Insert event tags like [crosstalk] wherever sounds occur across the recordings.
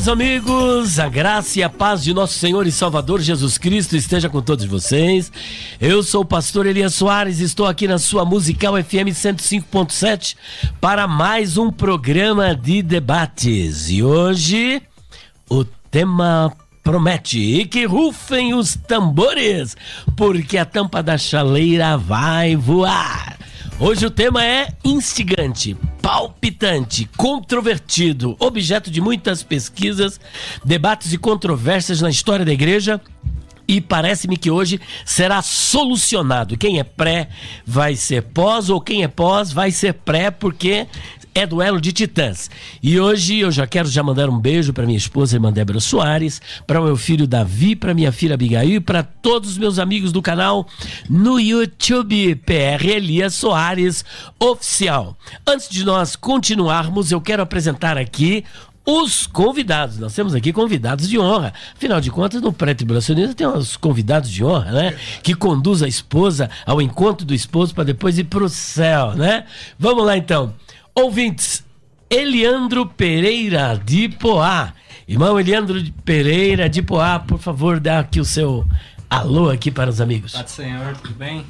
meus amigos, a graça e a paz de nosso Senhor e Salvador Jesus Cristo esteja com todos vocês. Eu sou o pastor Elias Soares, estou aqui na sua Musical FM 105.7 para mais um programa de debates. E hoje o tema promete e que rufem os tambores, porque a tampa da chaleira vai voar. Hoje o tema é instigante, palpitante, controvertido, objeto de muitas pesquisas, debates e controvérsias na história da igreja. E parece-me que hoje será solucionado. Quem é pré vai ser pós, ou quem é pós vai ser pré, porque é duelo de titãs. E hoje eu já quero já mandar um beijo para minha esposa irmã Débora Soares, para o meu filho Davi, para minha filha Abigail e para todos os meus amigos do canal no YouTube PR Elias Soares Oficial. Antes de nós continuarmos, eu quero apresentar aqui os convidados. Nós temos aqui convidados de honra. Afinal de contas, no pré-tribulacionismo tem uns convidados de honra, né? Que conduz a esposa ao encontro do esposo para depois ir para o céu, né? Vamos lá então. Ouvintes, Eliandro Pereira de Poá. Irmão Eliandro Pereira de Poá, por favor, dá aqui o seu alô aqui para os amigos. Paz do Senhor, tudo bem?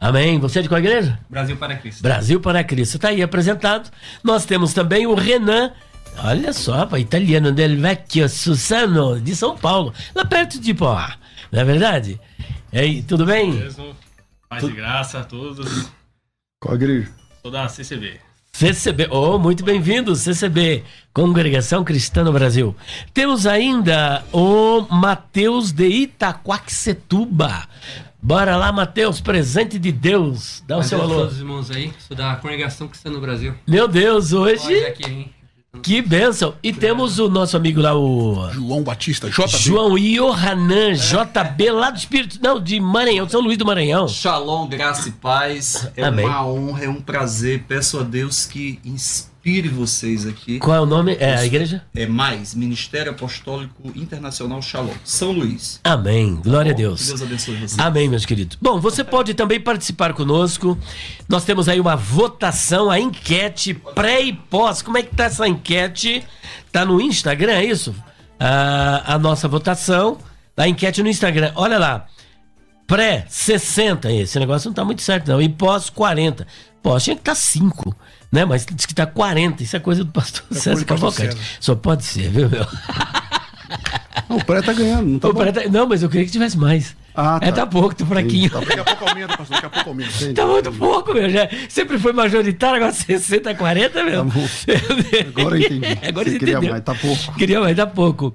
Amém. Você é de qual igreja? Brasil para Cristo. Brasil para Cristo. Está aí apresentado. Nós temos também o Renan. Olha só, para italiano del Vecchio Susano, de São Paulo, lá perto de Poá. Não é verdade? E aí, tudo bem? Mesmo. Paz e graça a todos. Qual igreja? Sou da CCB. CCB, oh, muito bem-vindo, CCB, Congregação Cristã no Brasil. Temos ainda o Mateus de Itaquaquecetuba. Bora lá, Mateus, presente de Deus. Dá o seu alô. todos os irmãos aí, sou da Congregação Cristã no Brasil. Meu Deus, hoje. Olha aqui, hein? Que bênção! E temos o nosso amigo lá, o. João Batista, JB. João Iohanan, JB, lá do Espírito. Não, de Maranhão, São Luís do Maranhão. Shalom, graça e paz. É Amém. uma honra, é um prazer. Peço a Deus que inspire vocês aqui. Qual é o nome? É a igreja? É mais Ministério Apostólico Internacional Shalom, São Luís. Amém. Glória a Que Deus. Deus abençoe vocês. Amém, meus queridos. Bom, você pode também participar conosco. Nós temos aí uma votação, a enquete pré e pós. Como é que tá essa enquete? Tá no Instagram, é isso? Ah, a nossa votação, a enquete no Instagram. Olha lá. Pré 60, esse negócio não tá muito certo não. E pós 40. Pós tinha que tá 5, né? Mas diz que tá 40. Isso é coisa do pastor César do pastor Cavalcante. César. Só pode ser, viu, meu? Não, o pré tá ganhando, não tá Ô, bom. pré tá- Não, mas eu queria que tivesse mais. Ah, É, tá pouco, tô fraquinho. Tá, daqui a pouco aumenta, pastor, daqui a pouco aumenta. Entendi. [laughs] Tá muito pouco, meu. Já sempre foi majoritário, agora [laughs] 60, 40, meu. Tá. Agora eu entendi. [laughs] Agora Você queria mais, tá pouco. Queria mais, tá pouco.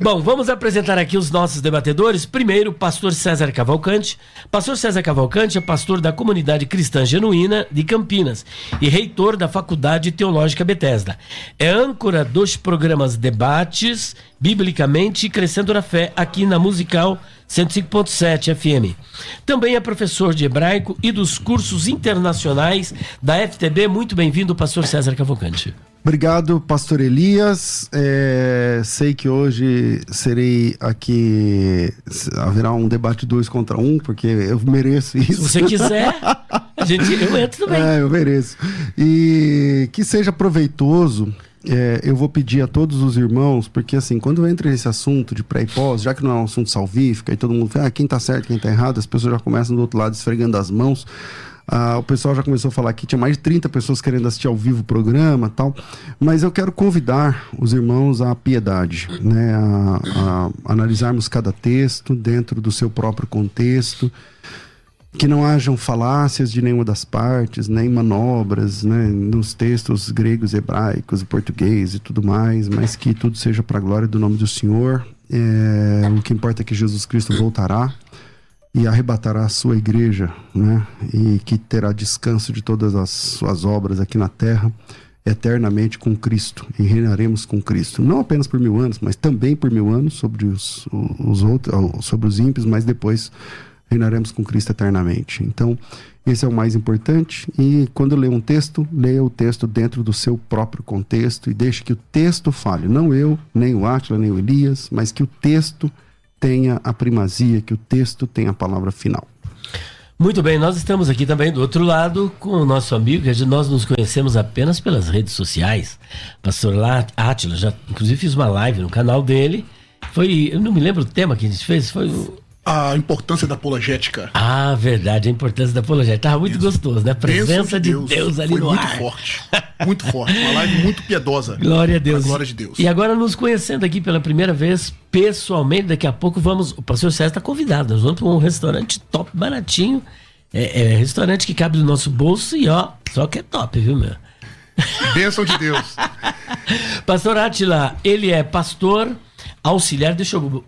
Bom, vamos apresentar aqui os nossos debatedores. Primeiro, pastor César Cavalcante. Pastor César Cavalcante é pastor da comunidade cristã genuína de Campinas e reitor da Faculdade Teológica Bethesda. É âncora dos programas Debates, Biblicamente e Crescendo na Fé, aqui na Musical 105.7 FM. Também é professor de hebraico e dos cursos internacionais da FTB. Muito bem-vindo, pastor César Cavalcante. Obrigado, pastor Elias. É, sei que hoje serei aqui. Haverá um debate dois contra um, porque eu mereço isso. Se você quiser, a gente, eu entro também. É, eu mereço. E que seja proveitoso. É, eu vou pedir a todos os irmãos, porque assim, quando entra nesse assunto de pré e pós, já que não é um assunto salvífico, aí todo mundo fala, ah, quem tá certo, quem tá errado, as pessoas já começam do outro lado esfregando as mãos. Ah, o pessoal já começou a falar que tinha mais de 30 pessoas querendo assistir ao vivo o programa tal. Mas eu quero convidar os irmãos à piedade, né? A, a analisarmos cada texto dentro do seu próprio contexto. Que não hajam falácias de nenhuma das partes, nem manobras, né, nos textos gregos, hebraicos, português e tudo mais, mas que tudo seja para a glória do nome do Senhor. É, o que importa é que Jesus Cristo voltará e arrebatará a sua igreja, né? E que terá descanso de todas as suas obras aqui na terra, eternamente com Cristo, e reinaremos com Cristo. Não apenas por mil anos, mas também por mil anos sobre os, os outros, sobre os ímpios, mas depois reinaremos com Cristo eternamente. Então, esse é o mais importante. E quando lê um texto, leia o texto dentro do seu próprio contexto e deixe que o texto fale. Não eu, nem o Átila, nem o Elias, mas que o texto tenha a primazia, que o texto tenha a palavra final. Muito bem, nós estamos aqui também do outro lado com o nosso amigo, que nós nos conhecemos apenas pelas redes sociais. Pastor Átila, já inclusive fiz uma live no canal dele. Foi, eu não me lembro o tema que a gente fez, foi o a importância da apologética. Ah, verdade, a importância da apologética. Tava muito Isso. gostoso, né? A presença de Deus, Deus ali Foi no muito ar. forte. Muito forte. Uma live muito piedosa. Glória a Deus. glória de Deus. E agora nos conhecendo aqui pela primeira vez, pessoalmente, daqui a pouco vamos. O pastor César está convidado. Nós vamos para um restaurante top, baratinho. É, é, restaurante que cabe no nosso bolso e ó, só que é top, viu, meu? Bênção de Deus. [laughs] pastor Atila, ele é pastor auxiliar. Deixa eu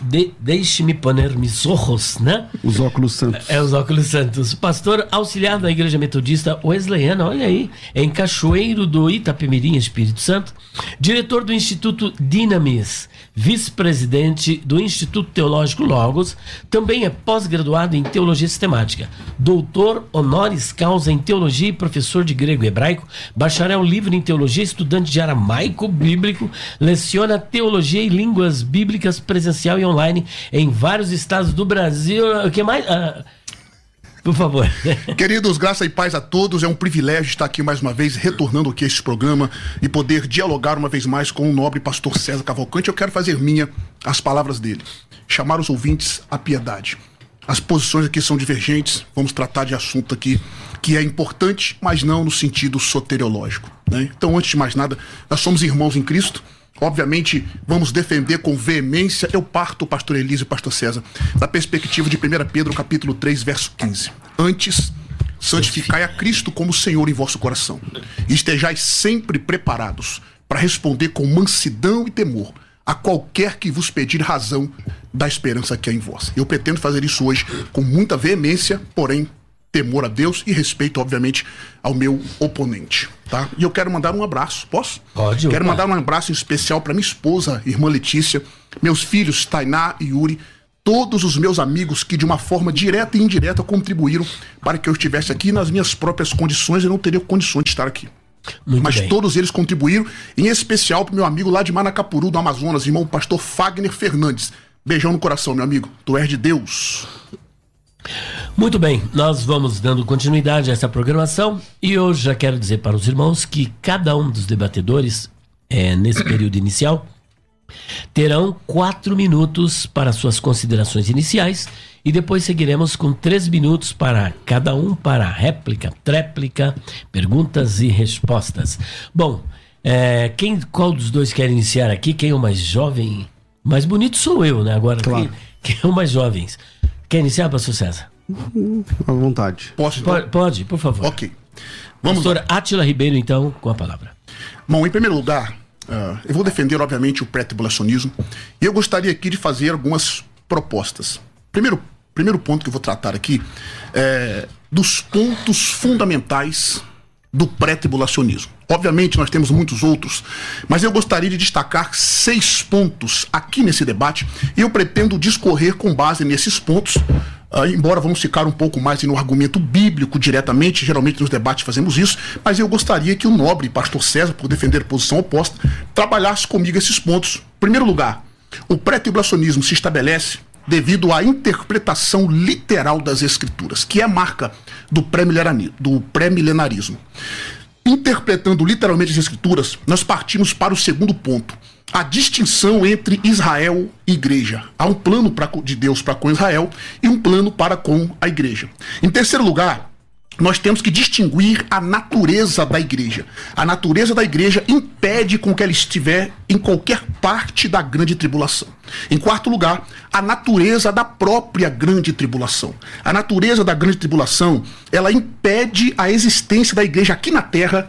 de, Deixe-me poner mis ojos, né? Os óculos santos. É, os óculos santos. Pastor auxiliar da Igreja Metodista Wesleyana, olha aí, em Cachoeiro do Itapemirim, Espírito Santo. Diretor do Instituto Dinamis, vice-presidente do Instituto Teológico Logos. Também é pós-graduado em Teologia Sistemática. Doutor honoris causa em Teologia e professor de grego e hebraico. Bacharel livre em Teologia, estudante de aramaico bíblico. Leciona Teologia e Línguas Bíblicas presencial e online em vários estados do Brasil. O que mais? Ah, por favor. [laughs] Queridos, graça e paz a todos. É um privilégio estar aqui mais uma vez, retornando aqui a este programa e poder dialogar uma vez mais com o nobre pastor César Cavalcante. Eu quero fazer minha as palavras dele. Chamar os ouvintes à piedade. As posições aqui são divergentes. Vamos tratar de assunto aqui que é importante, mas não no sentido soteriológico. Né? Então, antes de mais nada, nós somos irmãos em Cristo. Obviamente, vamos defender com veemência. Eu parto, pastor Elise e pastor César, da perspectiva de 1 Pedro, capítulo 3, verso 15. Antes, santificai a Cristo como Senhor em vosso coração, e estejais sempre preparados para responder com mansidão e temor a qualquer que vos pedir razão da esperança que é em vós. Eu pretendo fazer isso hoje com muita veemência, porém temor a Deus e respeito, obviamente, ao meu oponente, tá? E eu quero mandar um abraço, posso? Pode. Quero opa. mandar um abraço especial para minha esposa, irmã Letícia, meus filhos Tainá e Yuri, todos os meus amigos que de uma forma direta e indireta contribuíram para que eu estivesse aqui nas minhas próprias condições e não teria condições de estar aqui. Muito Mas bem. todos eles contribuíram, em especial para meu amigo lá de Manacapuru, do Amazonas, irmão pastor Fagner Fernandes. Beijão no coração, meu amigo. Tu és de Deus. Muito bem, nós vamos dando continuidade a essa programação e hoje já quero dizer para os irmãos que cada um dos debatedores, é, nesse período inicial, terão quatro minutos para suas considerações iniciais e depois seguiremos com três minutos para cada um para réplica, tréplica, perguntas e respostas. Bom, é, quem, qual dos dois quer iniciar aqui? Quem é o mais jovem? Mais bonito sou eu, né? Agora, claro. quem, quem é o mais jovem? Quer iniciar, pastor César? À vontade. Posso? Então? Pode, pode, por favor. Ok. Vamos Pastor Átila Ribeiro, então, com a palavra. Bom, em primeiro lugar, uh, eu vou defender, obviamente, o pré-tribulacionismo e eu gostaria aqui de fazer algumas propostas. Primeiro, primeiro ponto que eu vou tratar aqui é dos pontos fundamentais do pré-tribulacionismo. Obviamente, nós temos muitos outros, mas eu gostaria de destacar seis pontos aqui nesse debate e eu pretendo discorrer com base nesses pontos. Uh, embora vamos ficar um pouco mais no argumento bíblico diretamente, geralmente nos debates fazemos isso, mas eu gostaria que o nobre pastor César, por defender posição oposta, trabalhasse comigo esses pontos. Em primeiro lugar, o pré-tribulacionismo se estabelece devido à interpretação literal das escrituras, que é a marca do pré-milenarismo. Interpretando literalmente as escrituras, nós partimos para o segundo ponto, a distinção entre Israel e igreja. Há um plano pra, de Deus para com Israel e um plano para com a igreja. Em terceiro lugar, nós temos que distinguir a natureza da igreja. A natureza da igreja impede com que ela estiver em qualquer parte da grande tribulação. Em quarto lugar, a natureza da própria grande tribulação. A natureza da grande tribulação, ela impede a existência da igreja aqui na terra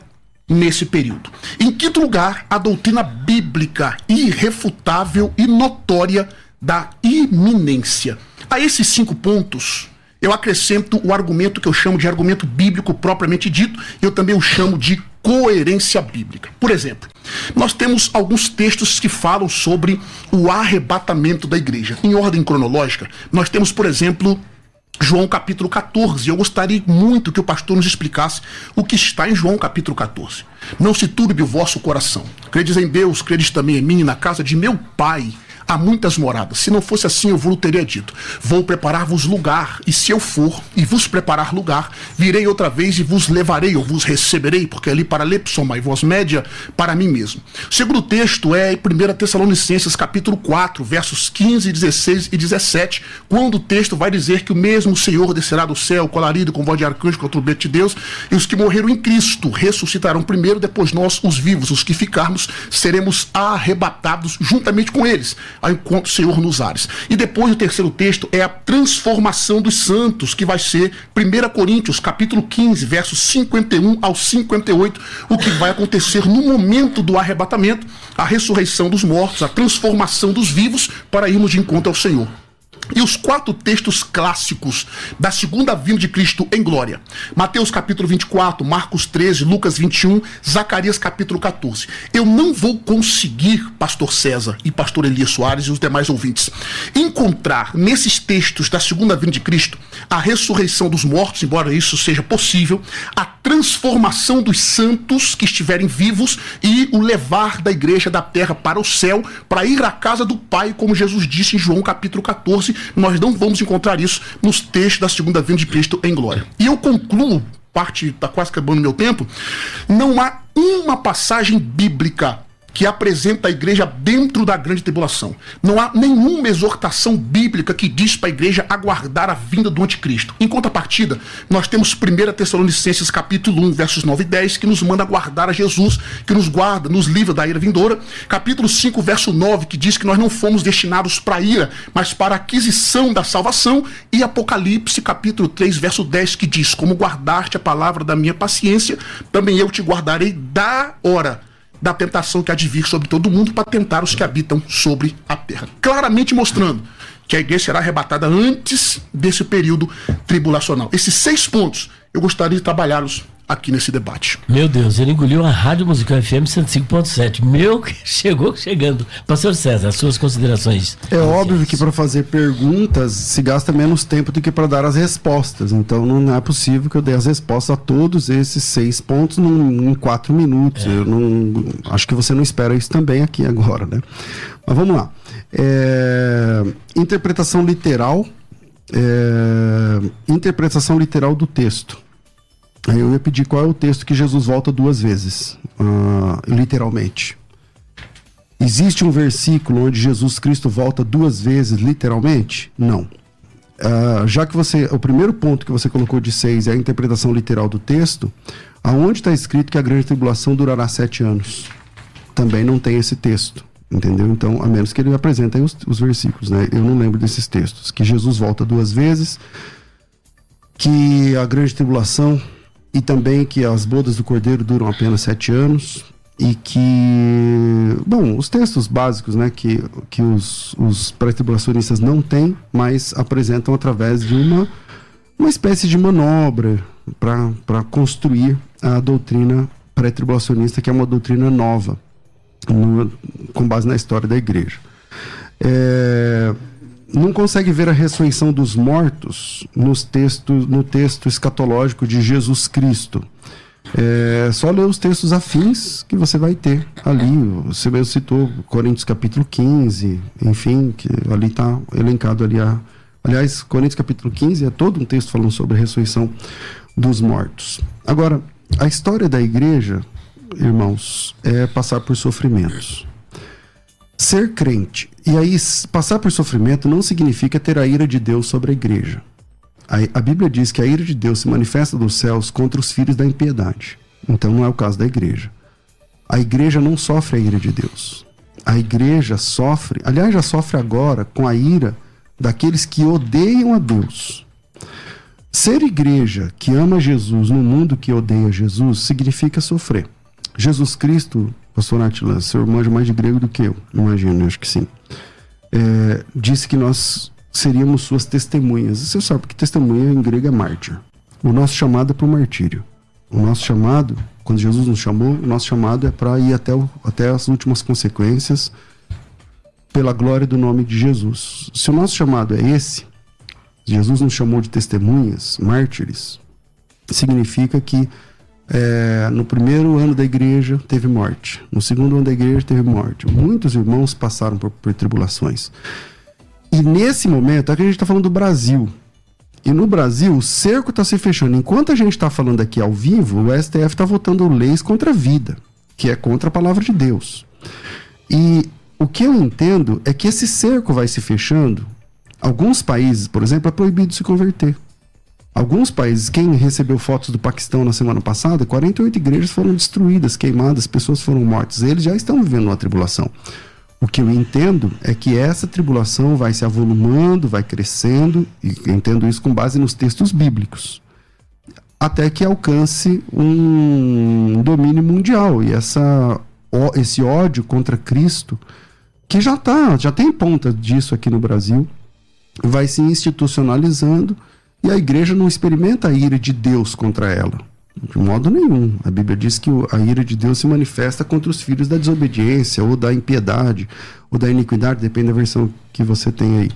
nesse período. Em quinto lugar, a doutrina bíblica irrefutável e notória da iminência. A esses cinco pontos, eu acrescento o argumento que eu chamo de argumento bíblico propriamente dito, eu também o chamo de coerência bíblica. Por exemplo, nós temos alguns textos que falam sobre o arrebatamento da igreja. Em ordem cronológica, nós temos, por exemplo, João capítulo 14. Eu gostaria muito que o pastor nos explicasse o que está em João capítulo 14. Não se turbe o vosso coração. Credes em Deus, credes também em mim, na casa de meu pai há muitas moradas. Se não fosse assim, eu vos teria dito: Vou preparar-vos lugar, e se eu for e vos preparar lugar, virei outra vez e vos levarei, ou vos receberei, porque ali para lepsoma e vós média para mim mesmo. O segundo texto é em 1 Tessalonicenses, capítulo 4, versos 15, 16 e 17, quando o texto vai dizer que o mesmo Senhor descerá do céu, com alarido, com voz de arcanjo, com o trombete de Deus, e os que morreram em Cristo ressuscitarão primeiro, depois nós, os vivos, os que ficarmos, seremos arrebatados juntamente com eles ao encontro do Senhor nos ares. E depois o terceiro texto é a transformação dos santos, que vai ser 1 Coríntios, capítulo 15, versos 51 ao 58, o que vai acontecer no momento do arrebatamento, a ressurreição dos mortos, a transformação dos vivos para irmos de encontro ao Senhor. E os quatro textos clássicos da segunda vinda de Cristo em glória. Mateus capítulo 24, Marcos 13, Lucas 21, Zacarias capítulo 14. Eu não vou conseguir, pastor César e pastor Elias Soares e os demais ouvintes, encontrar nesses textos da segunda vinda de Cristo a ressurreição dos mortos, embora isso seja possível, a transformação dos santos que estiverem vivos e o levar da igreja da terra para o céu, para ir à casa do Pai, como Jesus disse em João capítulo 14 nós não vamos encontrar isso nos textos da segunda vinda de Cristo em glória. E eu concluo, parte está quase acabando meu tempo, não há uma passagem bíblica que apresenta a igreja dentro da grande tribulação. Não há nenhuma exortação bíblica que diz para a igreja aguardar a vinda do anticristo. Em contrapartida, nós temos 1 Tessalonicenses capítulo 1, versos 9 e 10, que nos manda guardar a Jesus, que nos guarda, nos livra da ira vindoura. Capítulo 5, verso 9, que diz que nós não fomos destinados para ira, mas para a aquisição da salvação. E Apocalipse, capítulo 3, verso 10, que diz: Como guardaste a palavra da minha paciência, também eu te guardarei da hora da tentação que há de vir sobre todo mundo para tentar os que habitam sobre a terra. Claramente mostrando que a igreja será arrebatada antes desse período tribulacional. Esses seis pontos eu gostaria de trabalhá-los aqui nesse debate. Meu Deus, ele engoliu a Rádio Musical FM 105.7. Meu, [laughs] chegou chegando. Pastor César, suas considerações. É óbvio que para fazer perguntas se gasta menos tempo do que para dar as respostas. Então não é possível que eu dê as respostas a todos esses seis pontos num, em quatro minutos. É. Eu não, acho que você não espera isso também aqui agora, né? Mas vamos lá. É, interpretação literal. É, interpretação literal do texto. Aí eu ia pedir qual é o texto que Jesus volta duas vezes, uh, literalmente. Existe um versículo onde Jesus Cristo volta duas vezes, literalmente? Não. Uh, já que você. O primeiro ponto que você colocou de seis é a interpretação literal do texto, aonde está escrito que a grande tribulação durará sete anos? Também não tem esse texto. Entendeu? Então, a menos que ele apresente os, os versículos, né? Eu não lembro desses textos. Que Jesus volta duas vezes, que a grande tribulação e também que as bodas do Cordeiro duram apenas sete anos e que, bom, os textos básicos, né, que, que os, os pré-tribulacionistas não têm, mas apresentam através de uma, uma espécie de manobra para construir a doutrina pré-tribulacionista, que é uma doutrina nova, no, com base na história da igreja. É, não consegue ver a ressurreição dos mortos nos textos, no texto escatológico de Jesus Cristo. É só ler os textos afins que você vai ter ali. Você mesmo citou Coríntios capítulo 15, enfim, que ali está elencado ali a. Aliás, Coríntios capítulo 15 é todo um texto falando sobre a ressurreição dos mortos. Agora, a história da igreja, irmãos, é passar por sofrimentos. Ser crente e aí passar por sofrimento não significa ter a ira de Deus sobre a igreja. A, a Bíblia diz que a ira de Deus se manifesta dos céus contra os filhos da impiedade. Então não é o caso da igreja. A igreja não sofre a ira de Deus. A igreja sofre, aliás, já sofre agora com a ira daqueles que odeiam a Deus. Ser igreja que ama Jesus no mundo que odeia Jesus significa sofrer. Jesus Cristo, pastor Atila, o senhor manja mais de grego do que eu, imagino, acho que sim. É, disse que nós seríamos suas testemunhas. Você sabe que testemunha em grego é mártir. O nosso chamado é para o martírio. O nosso chamado, quando Jesus nos chamou, o nosso chamado é para ir até, o, até as últimas consequências pela glória do nome de Jesus. Se o nosso chamado é esse, Jesus nos chamou de testemunhas, mártires, significa que é, no primeiro ano da igreja teve morte, no segundo ano da igreja teve morte. Muitos irmãos passaram por, por tribulações. E nesse momento, aqui a gente está falando do Brasil. E no Brasil, o cerco está se fechando. Enquanto a gente está falando aqui ao vivo, o STF está votando leis contra a vida, que é contra a palavra de Deus. E o que eu entendo é que esse cerco vai se fechando. Alguns países, por exemplo, é proibido se converter. Alguns países, quem recebeu fotos do Paquistão na semana passada, 48 igrejas foram destruídas, queimadas, pessoas foram mortas. Eles já estão vivendo uma tribulação. O que eu entendo é que essa tribulação vai se avolumando, vai crescendo, e entendo isso com base nos textos bíblicos, até que alcance um domínio mundial. E essa, esse ódio contra Cristo, que já tá, já tem ponta disso aqui no Brasil, vai se institucionalizando e a igreja não experimenta a ira de Deus contra ela. De modo nenhum. A Bíblia diz que a ira de Deus se manifesta contra os filhos da desobediência, ou da impiedade, ou da iniquidade, depende da versão que você tem aí.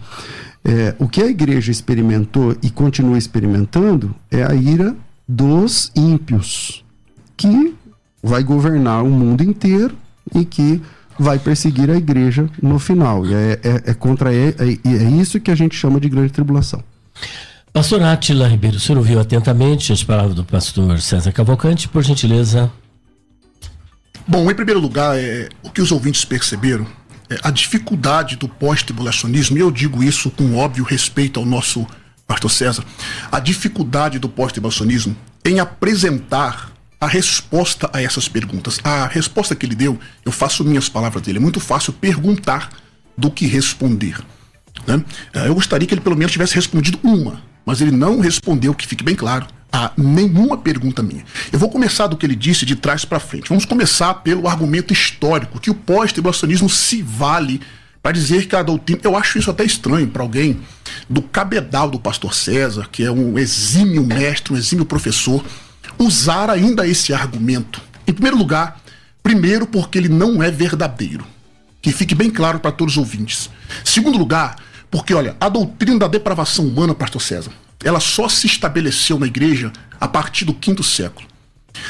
É, o que a igreja experimentou e continua experimentando é a ira dos ímpios, que vai governar o mundo inteiro e que vai perseguir a igreja no final. E é, é, é contra é, é isso que a gente chama de grande tribulação. Pastor Atila Ribeiro, o senhor ouviu atentamente as palavras do pastor César Cavalcante, por gentileza. Bom, em primeiro lugar, é, o que os ouvintes perceberam é a dificuldade do pós-tribulacionismo, e eu digo isso com óbvio respeito ao nosso pastor César, a dificuldade do pós-tribulacionismo em apresentar a resposta a essas perguntas. A resposta que ele deu, eu faço minhas palavras dele, é muito fácil perguntar do que responder. Né? Eu gostaria que ele pelo menos tivesse respondido uma, mas ele não respondeu, que fique bem claro, a nenhuma pergunta minha. Eu vou começar do que ele disse de trás para frente. Vamos começar pelo argumento histórico, que o pós-tribulacionismo se vale para dizer que a doutrina. Eu acho isso até estranho para alguém do cabedal do pastor César, que é um exímio mestre, um exímio professor, usar ainda esse argumento. Em primeiro lugar, primeiro porque ele não é verdadeiro. Que fique bem claro para todos os ouvintes. Segundo lugar, porque, olha, a doutrina da depravação humana, pastor César, ela só se estabeleceu na igreja a partir do quinto século.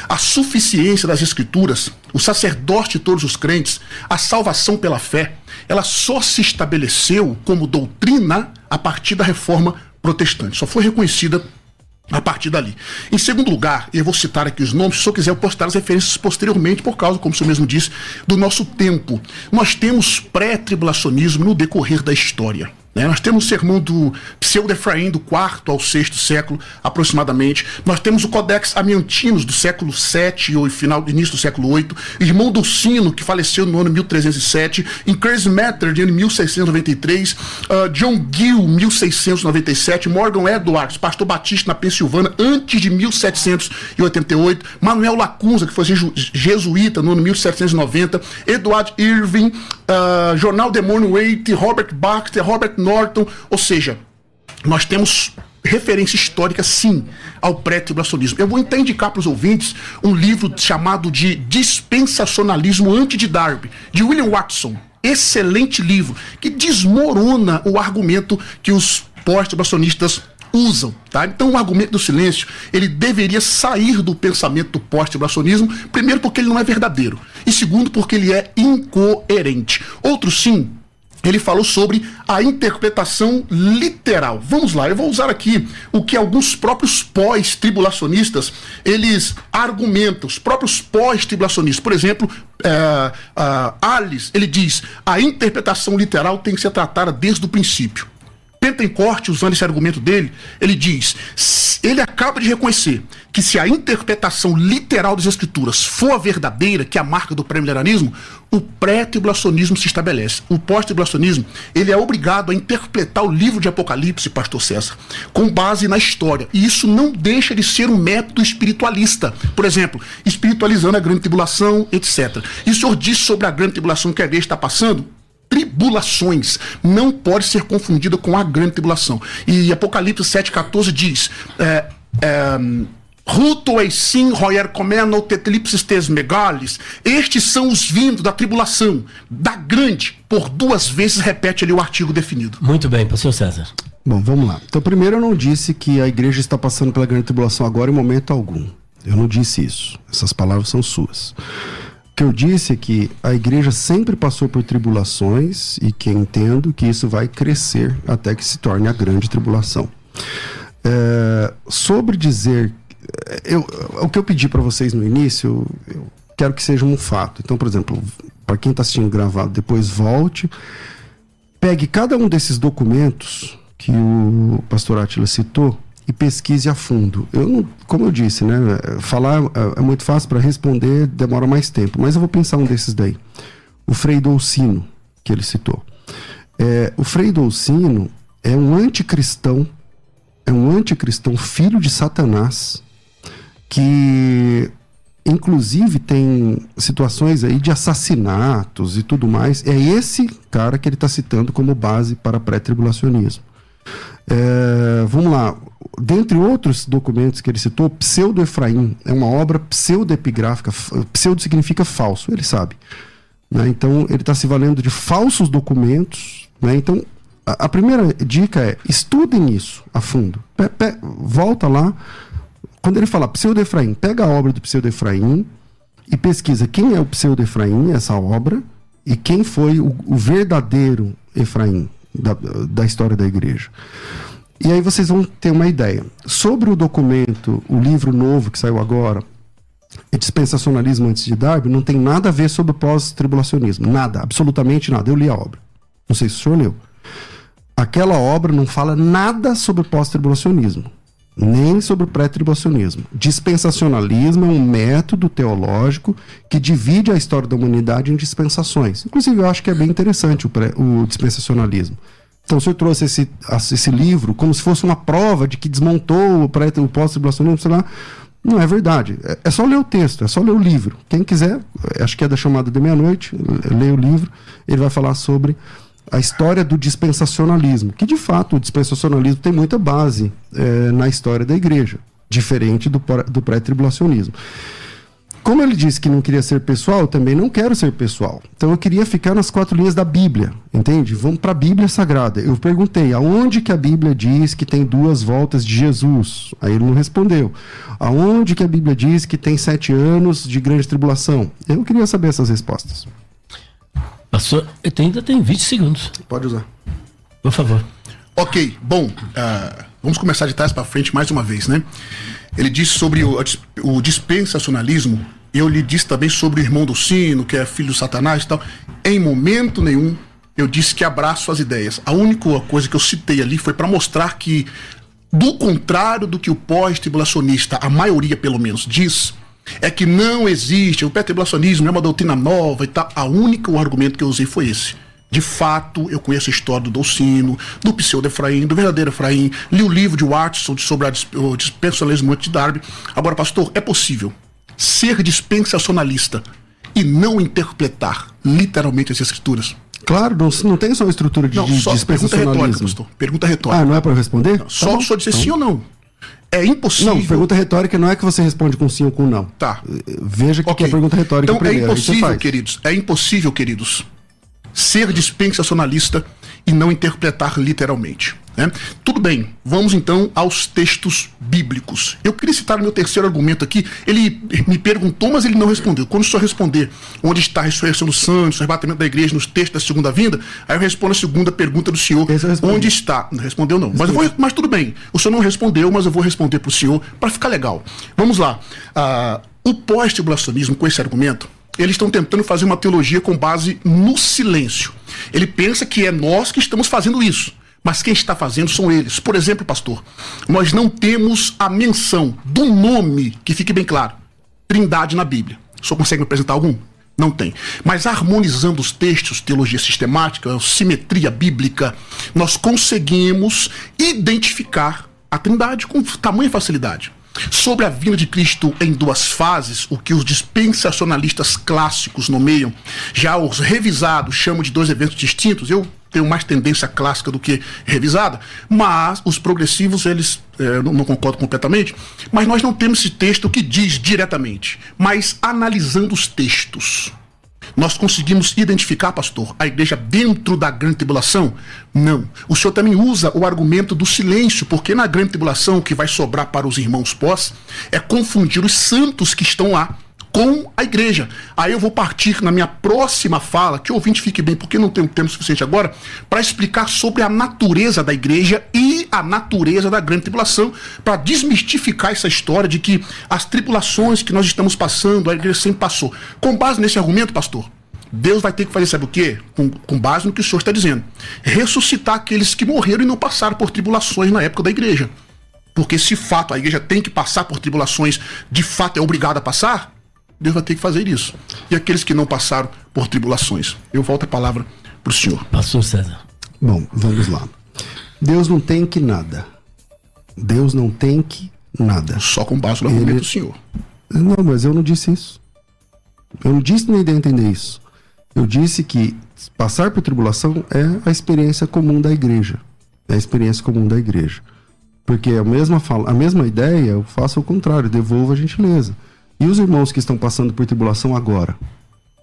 A suficiência das escrituras, o sacerdote de todos os crentes, a salvação pela fé, ela só se estabeleceu como doutrina a partir da reforma protestante. Só foi reconhecida a partir dali. Em segundo lugar, eu vou citar aqui os nomes, se eu quiser eu postar as referências posteriormente, por causa, como o senhor mesmo disse, do nosso tempo. Nós temos pré-tribulacionismo no decorrer da história. Né? Nós temos o sermão do Pseudo-Efraim, do quarto ao sexto século, aproximadamente. Nós temos o Codex Amiantinos, do século VII ou final, início do século VIII. Irmão do Sino, que faleceu no ano 1307. Increase Matter, de ano 1693. Uh, John Gill, 1697. Morgan Edwards, pastor batista na Pensilvânia, antes de 1788. Manuel Lacunza, que foi jesuíta no ano 1790. Edward Irving, uh, Jornal Demônio Waite, Robert Baxter, Robert Norton, ou seja, nós temos referência histórica, sim, ao pré-tribulacionismo. Eu vou até indicar para os ouvintes um livro chamado de Dispensacionalismo Antes de Darby, de William Watson. Excelente livro, que desmorona o argumento que os pós-tribulacionistas usam, tá? Então o argumento do silêncio, ele deveria sair do pensamento do pós-tribulacionismo, primeiro porque ele não é verdadeiro, e segundo porque ele é incoerente. Outro sim, ele falou sobre a interpretação literal. Vamos lá, eu vou usar aqui o que alguns próprios pós-tribulacionistas eles argumentam, os próprios pós-tribulacionistas. Por exemplo, é, Alice, ele diz: a interpretação literal tem que ser tratada desde o princípio. Pentecoste, usando esse argumento dele, ele diz: ele acaba de reconhecer que se a interpretação literal das escrituras for a verdadeira, que é a marca do pré-milenarismo, o pré-tribulacionismo se estabelece. O pós-tribulacionismo, ele é obrigado a interpretar o livro de Apocalipse, pastor César, com base na história. E isso não deixa de ser um método espiritualista. Por exemplo, espiritualizando a grande tribulação, etc. E o senhor disse sobre a grande tribulação que a igreja está passando? Tribulações não pode ser confundida com a grande tribulação. E Apocalipse 7,14 diz: é, é, Ruto sim roer comeno tetlipsis tes megales. Estes são os vindos da tribulação, da grande. Por duas vezes repete ali o artigo definido. Muito bem, pastor César. Bom, vamos lá. Então, primeiro, eu não disse que a igreja está passando pela grande tribulação agora em momento algum. Eu não disse isso. Essas palavras são suas. Que eu disse que a igreja sempre passou por tribulações e que entendo que isso vai crescer até que se torne a grande tribulação. É, sobre dizer. Eu, o que eu pedi para vocês no início, eu quero que seja um fato. Então, por exemplo, para quem está assistindo gravado, depois volte, pegue cada um desses documentos que o pastor Atila citou e pesquise a fundo. Eu não, como eu disse, né, falar é, é muito fácil para responder, demora mais tempo, mas eu vou pensar um desses daí. O Frei Dolcino, que ele citou. É, o Frei Dolcino é um anticristão, é um anticristão filho de Satanás, que inclusive tem situações aí de assassinatos e tudo mais. É esse cara que ele está citando como base para pré-tribulacionismo. É, vamos lá. Dentre outros documentos que ele citou, Pseudo-Efraim é uma obra pseudo-epigráfica. Pseudo significa falso, ele sabe. Né? Então, ele está se valendo de falsos documentos. Né? Então, a, a, primeira dica é estudem isso a fundo. Pe, pe, volta lá. Quando ele fala Pseudo-Efraim, pega a obra do Pseudo-Efraim e pesquisa quem é o Pseudo-Efraim, essa obra, e quem foi o, o verdadeiro Efraim da, da história da igreja. E aí vocês vão ter uma ideia. Sobre o documento, o livro novo que saiu agora, Dispensacionalismo antes de Darby, não tem nada a ver sobre pós-tribulacionismo. Nada, absolutamente nada. Eu li a obra. Não sei se o senhor leu. Aquela obra não fala nada sobre pós-tribulacionismo, nem sobre pré-tribulacionismo. Dispensacionalismo é um método teológico que divide a história da humanidade em dispensações. Inclusive, eu acho que é bem interessante o, pré, o dispensacionalismo. Então, o senhor trouxe esse, esse livro como se fosse uma prova de que desmontou o, pré, o pós-tribulacionismo, sei lá. Não é verdade. É, é, só ler o texto, é só ler o livro. Quem quiser, acho que é da chamada de meia-noite, leia o livro, ele vai falar sobre a história do dispensacionalismo, que de fato o dispensacionalismo tem muita base é, na história da igreja, diferente do, do pré-tribulacionismo. Como ele disse que não queria ser pessoal, eu também não quero ser pessoal. Então eu queria ficar nas quatro linhas da Bíblia, entende? Vamos para a Bíblia Sagrada. Eu perguntei aonde que a Bíblia diz que tem duas voltas de Jesus. Aí ele não respondeu. Aonde que a Bíblia diz que tem sete anos de grande tribulação? Eu queria saber essas respostas. Pastor, ainda tem 20 segundos. Pode usar. Por favor. Ok, bom, uh, vamos começar de trás para frente mais uma vez, né? Ele disse sobre o, o dispensacionalismo, eu lhe disse também sobre o irmão do sino, que é filho do Satanás e tal. Em momento nenhum eu disse que abraço as ideias. A única coisa que eu citei ali foi para mostrar que, do contrário do que o pós-tribulacionista, a maioria pelo menos, diz, é que não existe, o pré-tribulacionismo é uma doutrina nova e tal. A única argumento que eu usei foi esse. De fato, eu conheço a história do Dolcino, do pseudo Efraim, do verdadeiro Efraim, li o livro de Watson sobre o dispensacionalismo de Darby. Agora, pastor, é possível ser dispensacionalista e não interpretar literalmente as escrituras? Claro, não, não tem só uma estrutura de, não, só pergunta retórica, pastor. Pergunta retórica. Ah, não é para responder? Não, só, tá só dizer sim ou não. É impossível. Não, pergunta retórica não é que você responde com sim ou com não. Tá. Veja que, okay. que é pergunta retórica então, primeiro. É impossível, queridos. É impossível, queridos, ser dispensacionalista e não interpretar literalmente. Né? Tudo bem, vamos então aos textos bíblicos. Eu queria citar o meu terceiro argumento aqui. Ele me perguntou, mas ele não respondeu. Quando o senhor responder onde está a ressurreição dos santos, o arrebatamento da igreja nos textos da segunda vinda, aí eu respondo a segunda pergunta do senhor. Onde está? Não respondeu, não. Mas, vou, mas, tudo bem. O senhor não respondeu, mas eu vou responder para o senhor para ficar legal. Vamos lá. Uh, o pós-tribulacionismo, com esse argumento, eles estão tentando fazer uma teologia com base no silêncio. Ele pensa que é nós que estamos fazendo isso. mas quem está fazendo são eles. Por exemplo, pastor, nós não temos a menção do nome, que fique bem claro, Trindade na Bíblia. O senhor consegue me apresentar algum? Não tem. Mas harmonizando os textos, teologia sistemática, simetria bíblica, nós conseguimos identificar a Trindade com tamanha facilidade. Sobre a vinda de Cristo em duas fases, o que os dispensacionalistas clássicos nomeiam, já os revisados chamam de dois eventos distintos, eu tenho mais tendência clássica do que revisada, mas os progressivos, eles é, não, não concordo completamente, mas nós não temos esse texto que diz diretamente, mas analisando os textos. Nós conseguimos identificar, pastor, a igreja dentro da grande tribulação? Não. O senhor também usa o argumento do silêncio, porque na grande tribulação o que vai sobrar para os irmãos pós é confundir os santos que estão lá com a igreja. Aí eu vou partir na minha próxima fala, que o ouvinte fique bem, porque não tenho tempo suficiente agora, para explicar sobre a natureza da igreja e a natureza da grande tribulação, para desmistificar essa história de que as tribulações que nós estamos passando, a igreja sempre passou. Com base nesse argumento, pastor, Deus vai ter que fazer, sabe o quê? Com, com base no que o senhor está dizendo. Ressuscitar aqueles que morreram e não passaram por tribulações na época da igreja. Porque se fato a igreja tem que passar por tribulações, de fato é obrigada a passar, Deus vai ter que fazer isso. E aqueles que não passaram por tribulações. Eu volto a palavra para o senhor. Pastor César. Bom, vamos lá. Deus não tem que nada. Deus não tem que nada. Só com base no argumento Ele- do senhor. Não, mas eu não disse isso. Eu não disse nem de entender isso. Eu disse que passar por tribulação é a experiência comum da igreja. É a experiência comum da igreja. Porque a mesma, fala, a mesma ideia, eu faço o contrário, devolvo a gentileza. E os irmãos que estão passando por tribulação agora?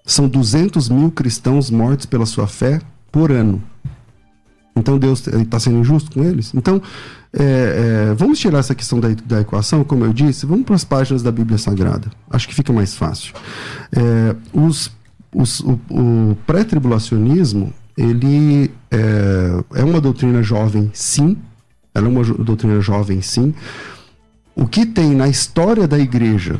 São 200 mil cristãos mortos pela sua fé por ano. Então Deus está sendo injusto com eles? Então, é, é, vamos tirar essa questão da, da equação, como eu disse, vamos para as páginas da Bíblia Sagrada. Acho que fica mais fácil. É, os, os- o, o pré-tribulacionismo, ele é, é uma doutrina jovem, sim. Ela é uma doutrina jovem, sim. O que tem na história da igreja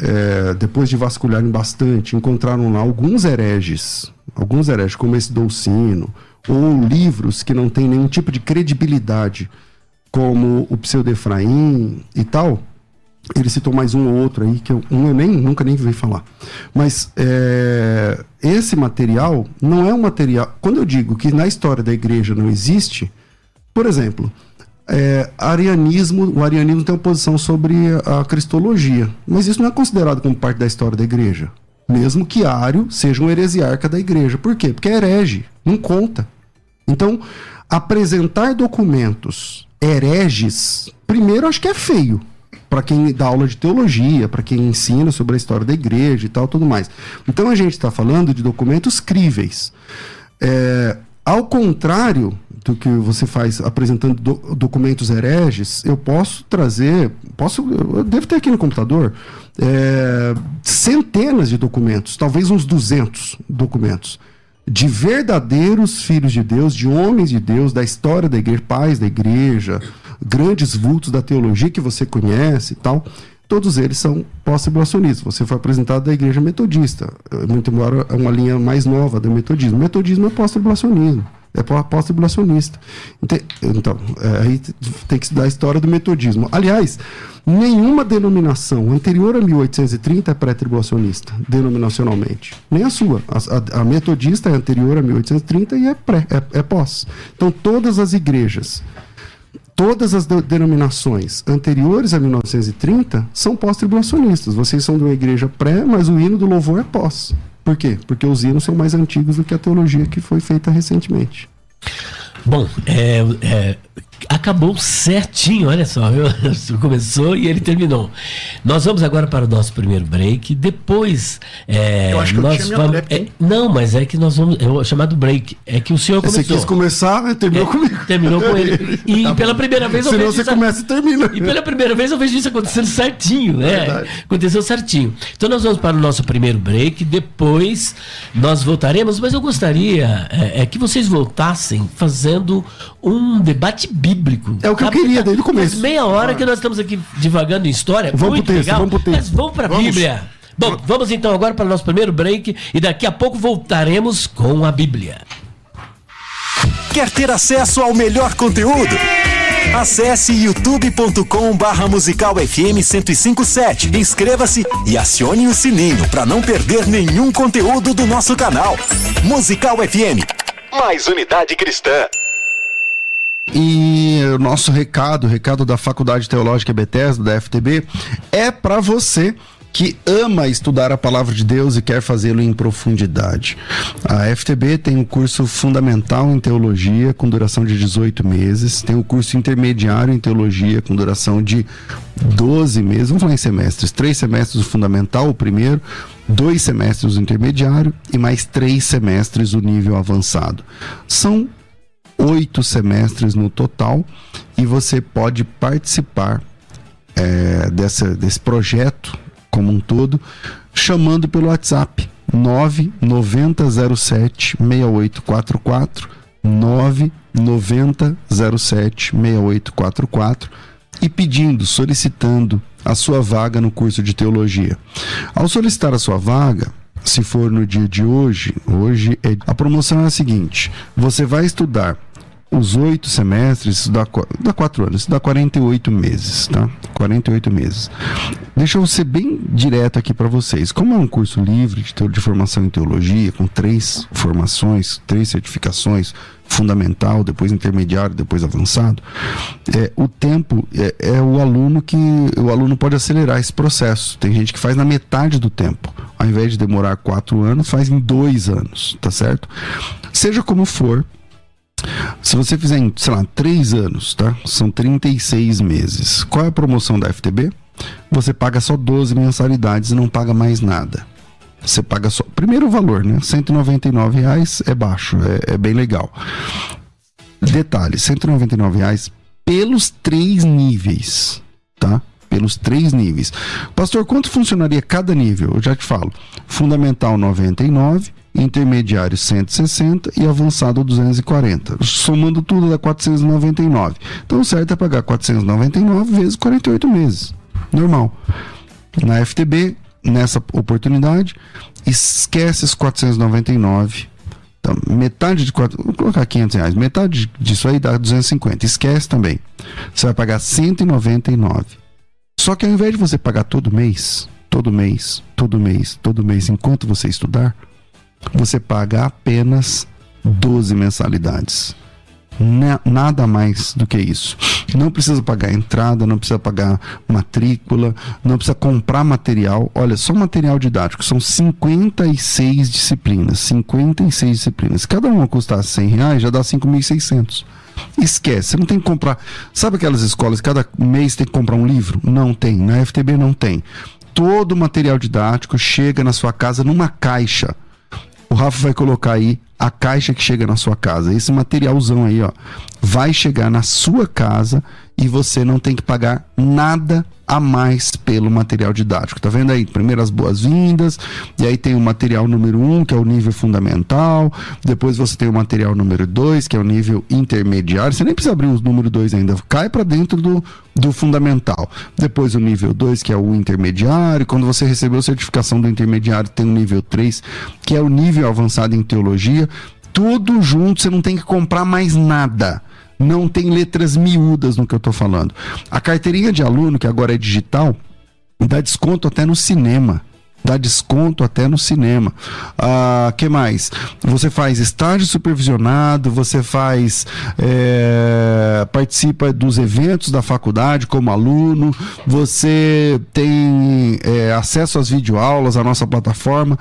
é, depois de vasculharem bastante, encontraram lá alguns hereges, alguns hereges, como esse Dolcino, ou livros que não têm nenhum tipo de credibilidade, como o Pseudo Efraim e tal. Ele citou mais um ou outro aí, que eu, um eu nem, nunca nem vi falar. Mas é, esse material não é um material. Quando eu digo que na história da igreja não existe, por exemplo, é, arianismo, o arianismo tem uma posição sobre a cristologia, mas isso não é considerado como parte da história da igreja. Mesmo que Ário seja um heresiarca da igreja. Por quê? Porque é herege, não conta. Então, apresentar documentos hereges, primeiro acho que é feio para quem dá aula de teologia, para quem ensina sobre a história da igreja e tal, tudo mais. Então a gente está falando de documentos críveis. É, ao contrário do que você faz apresentando do- documentos hereges, eu posso trazer, posso, eu devo ter aqui no computador é, centenas de documentos, talvez uns 200 documentos de verdadeiros filhos de Deus, de homens de Deus, da história da igreja, pais da igreja, grandes vultos da teologia que você conhece e tal. Todos eles são pós-tribulacionistas. Você foi apresentado da igreja metodista, eh, muito embora é uma linha mais nova do metodismo. Metodismo é pós-tribulacionismo, é pó- pós-tribulacionista. Então, é, aí tem que estudar a história do metodismo. Aliás, nenhuma denominação anterior a 1830 é pré-tribulacionista, denominacionalmente. Nem a sua. A, a- a metodista é anterior a 1830 e é pré, é, é pós. Então, todas as igrejas todas as de- denominações anteriores a 1930 são pós-tribulacionistas. Vocês são de uma igreja pré, mas o hino do louvor é pós. Por quê? Porque os hinos são mais antigos do que a teologia que foi feita recentemente. Bom, é, é, acabou certinho, olha só. [laughs] Começou e ele terminou. Nós vamos agora para o nosso primeiro break. Depois. é, Eu acho que eu nós minha vamos. é, não, mas é que nós vamos. É o chamado break. É que o senhor Você começou. quis começar, terminou É, comigo. Terminou com ele. [laughs] E Tá pela bom. primeira vez eu Senão vejo você isso- começa e termina. E pela primeira vez eu vejo isso acontecendo certinho, né? Verdade. Aconteceu certinho. Então nós vamos para o nosso primeiro break, depois nós voltaremos, mas eu gostaria é, é, que vocês voltassem fazendo um debate bíblico. É o que eu queria desde o começo. Faz meia hora que nós estamos aqui divagando em história, Vamos muito pro texto, legal, vamos pro texto. mas vamos para a Vamos. Bíblia. Bom, vamos então agora para o nosso primeiro break e daqui a pouco voltaremos com a Bíblia. Quer ter acesso ao melhor conteúdo? Acesse youtube.com barra musical FM 1057. Inscreva-se e acione o sininho para não perder nenhum conteúdo do nosso canal. Musical FM. Mais unidade cristã. E o nosso recado, o recado da Faculdade Teológica Bethesda, da FTB, é para você que ama estudar a palavra de Deus e quer fazê-lo em profundidade. A FTB tem um curso fundamental em teologia com duração de 18 meses, tem um curso intermediário em teologia com duração de 12 meses, vamos falar em semestres, três semestres o fundamental, o primeiro, dois semestres o intermediário e mais três semestres o nível avançado. São oito semestres no total e você pode participar é, dessa, desse projeto como um todo, chamando pelo WhatsApp 99007 6844 99007 6844 e pedindo, solicitando a sua vaga no curso de teologia. Ao solicitar a sua vaga, se for no dia de hoje, hoje é, a promoção é a seguinte: você vai estudar os oito semestres, isso dá, dá quatro anos, isso dá 48 meses, tá? 48 meses. Deixa eu ser bem direto aqui para vocês. Como é um curso livre de, de formação em teologia, com três formações, três certificações, fundamental, depois intermediário, depois avançado, é, o tempo é, é, o aluno que o aluno pode acelerar esse processo. Tem gente que faz na metade do tempo, ao invés de demorar quatro anos, faz em dois anos, tá certo? Seja como for, se você fizer em, sei lá, 3 anos, tá? São 36 meses. Qual é a promoção da FTB? Você paga só 12 mensalidades e não paga mais nada. Você paga só. Primeiro valor, né? 199 reais é baixo, é, é bem legal. Detalhe: 199 reais pelos três níveis, tá? Pelos três níveis. Pastor, quanto funcionaria cada nível? Eu já te falo. Fundamental 99, intermediário 160 e avançado 240. Somando tudo dá 499. Então o certo é pagar 499 vezes 48 meses. Normal. Na FTB, nessa oportunidade, esquece os 499. Então, metade de quatro, vou colocar 500 reais, metade disso aí dá 250. Esquece também. Você vai pagar 199. Só que ao invés de você pagar todo mês, todo mês, todo mês, todo mês, enquanto você estudar, você paga apenas 12 mensalidades. nada mais do que isso. Não precisa pagar entrada, não precisa pagar matrícula, não precisa comprar material. Olha, só material didático são 56 disciplinas. 56 disciplinas. Cada uma custar 100 reais, já dá 5.600. Esquece, você não tem que comprar. Sabe aquelas escolas, cada mês tem que comprar um livro? Não tem. Na FTB não tem. Todo o material didático chega na sua casa numa caixa o Rafa vai colocar aí a caixa que chega na sua casa. Esse materialzão aí, ó, vai chegar na sua casa e você não tem que pagar nada a mais pelo material didático. Tá vendo aí? Primeiro as boas-vindas, e aí tem o material número um, que é o nível fundamental, depois você tem o material número dois, que é o nível intermediário. Você nem precisa abrir o número dois ainda, cai para dentro do, do fundamental. Depois o nível 2, que é o intermediário. Quando você recebeu a certificação do intermediário, tem o nível 3, que é o nível avançado em teologia. Tudo junto, você não tem que comprar mais nada não tem letras miúdas no que eu estou falando. A carteirinha de aluno, que agora é digital, dá desconto até no cinema dá desconto até no cinema. Ah, que mais? Você faz estágio supervisionado, você faz é, participa dos eventos da faculdade como aluno, você tem é, acesso às videoaulas, à nossa plataforma,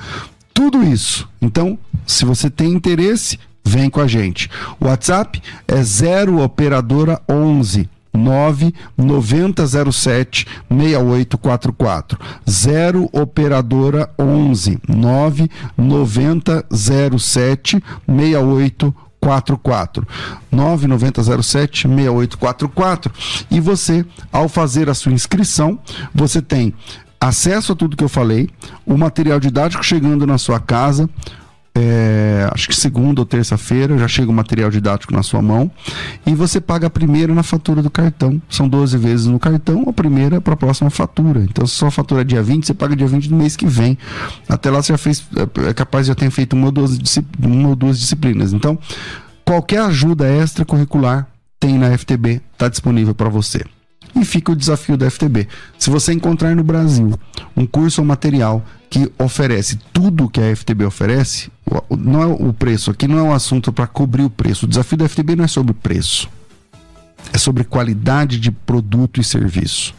tudo isso. Então, se você tem interesse, Vem com a gente. O WhatsApp é 0 operadora 11 99007 6844 0 operadora 11 99007 6844 99007 6844 e você ao fazer a sua inscrição você tem acesso a tudo que eu falei o material didático chegando na sua casa é, acho que segunda ou terça-feira já chega o material didático na sua mão e você paga a primeira na fatura do cartão. São 12 vezes no cartão, a primeira para a próxima fatura. Então, se sua fatura é dia 20, você paga dia 20 do mês que vem. Até lá você já fez, é capaz de já ter feito uma ou duas, uma ou duas disciplinas. Então, Qualquer ajuda extracurricular tem na FTB, está disponível para você. E fica o desafio da FTB. Se você encontrar no Brasil um curso ou material que oferece tudo que a FTB oferece, não é o preço, aqui não é um assunto para cobrir o preço. O desafio da FTB não é sobre preço, é sobre qualidade de produto e serviço.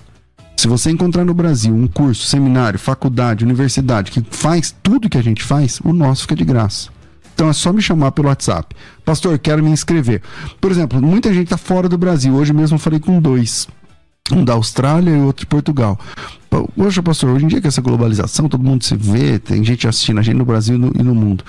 Se você encontrar no Brasil um curso, seminário, faculdade, universidade que faz tudo que a gente faz, o nosso fica de graça. Então é só me chamar pelo WhatsApp. Pastor, quero me inscrever. Por exemplo, muita gente está fora do Brasil. Hoje mesmo eu falei com dois. Um da Austrália e outro de Portugal. Poxa, pastor, hoje em dia com essa globalização, todo mundo se vê, tem gente assistindo a gente no Brasil e no, e no mundo.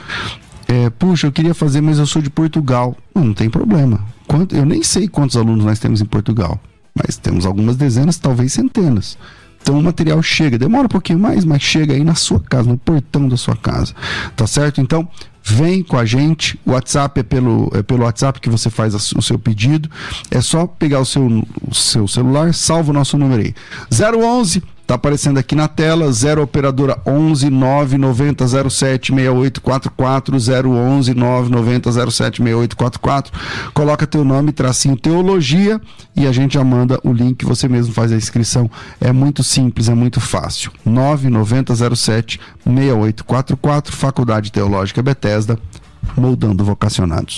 É, puxa, eu queria fazer, mas eu sou de Portugal. Não, não tem problema. Quanto, eu nem sei quantos alunos nós temos em Portugal, mas temos algumas dezenas, talvez centenas. Então o material chega, demora um pouquinho mais, mas chega aí na sua casa, no portão da sua casa. Tá certo? Então, vem com a gente. O WhatsApp é pelo, é pelo WhatsApp que você faz o seu pedido. É só pegar o seu, o seu celular, salva o nosso número aí. 011 Tá aparecendo aqui na tela, 0 operadora 11 990 07 6844 011 990 07 6844. Coloca teu nome, tracinho teologia e a gente já manda o link, você mesmo faz a inscrição. É muito simples, é muito fácil. 990 07 6844, Faculdade Teológica Bethesda, moldando vocacionados.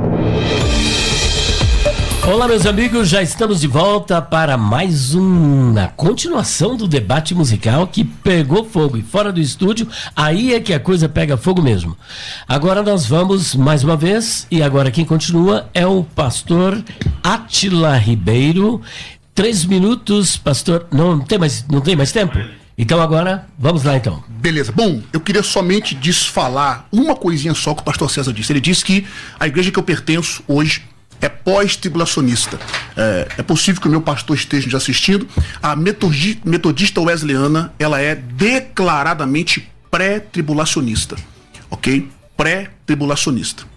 Olá, meus amigos, já estamos de volta para mais uma continuação do debate musical que pegou fogo. E fora do estúdio, aí é que a coisa pega fogo mesmo. Agora nós vamos mais uma vez, e agora quem continua é o pastor Atila Ribeiro. Três minutos, pastor. Não tem mais, não tem mais tempo? Então agora, vamos lá então. Beleza. Bom, eu queria somente desfalar uma coisinha só que o pastor César disse. Ele disse que a igreja que eu pertenço hoje é pós-tribulacionista. É, é, possível que o meu pastor esteja nos assistindo. A metodi metodista wesleyana, ela é declaradamente pré-tribulacionista. Ok? Pré-tribulacionista.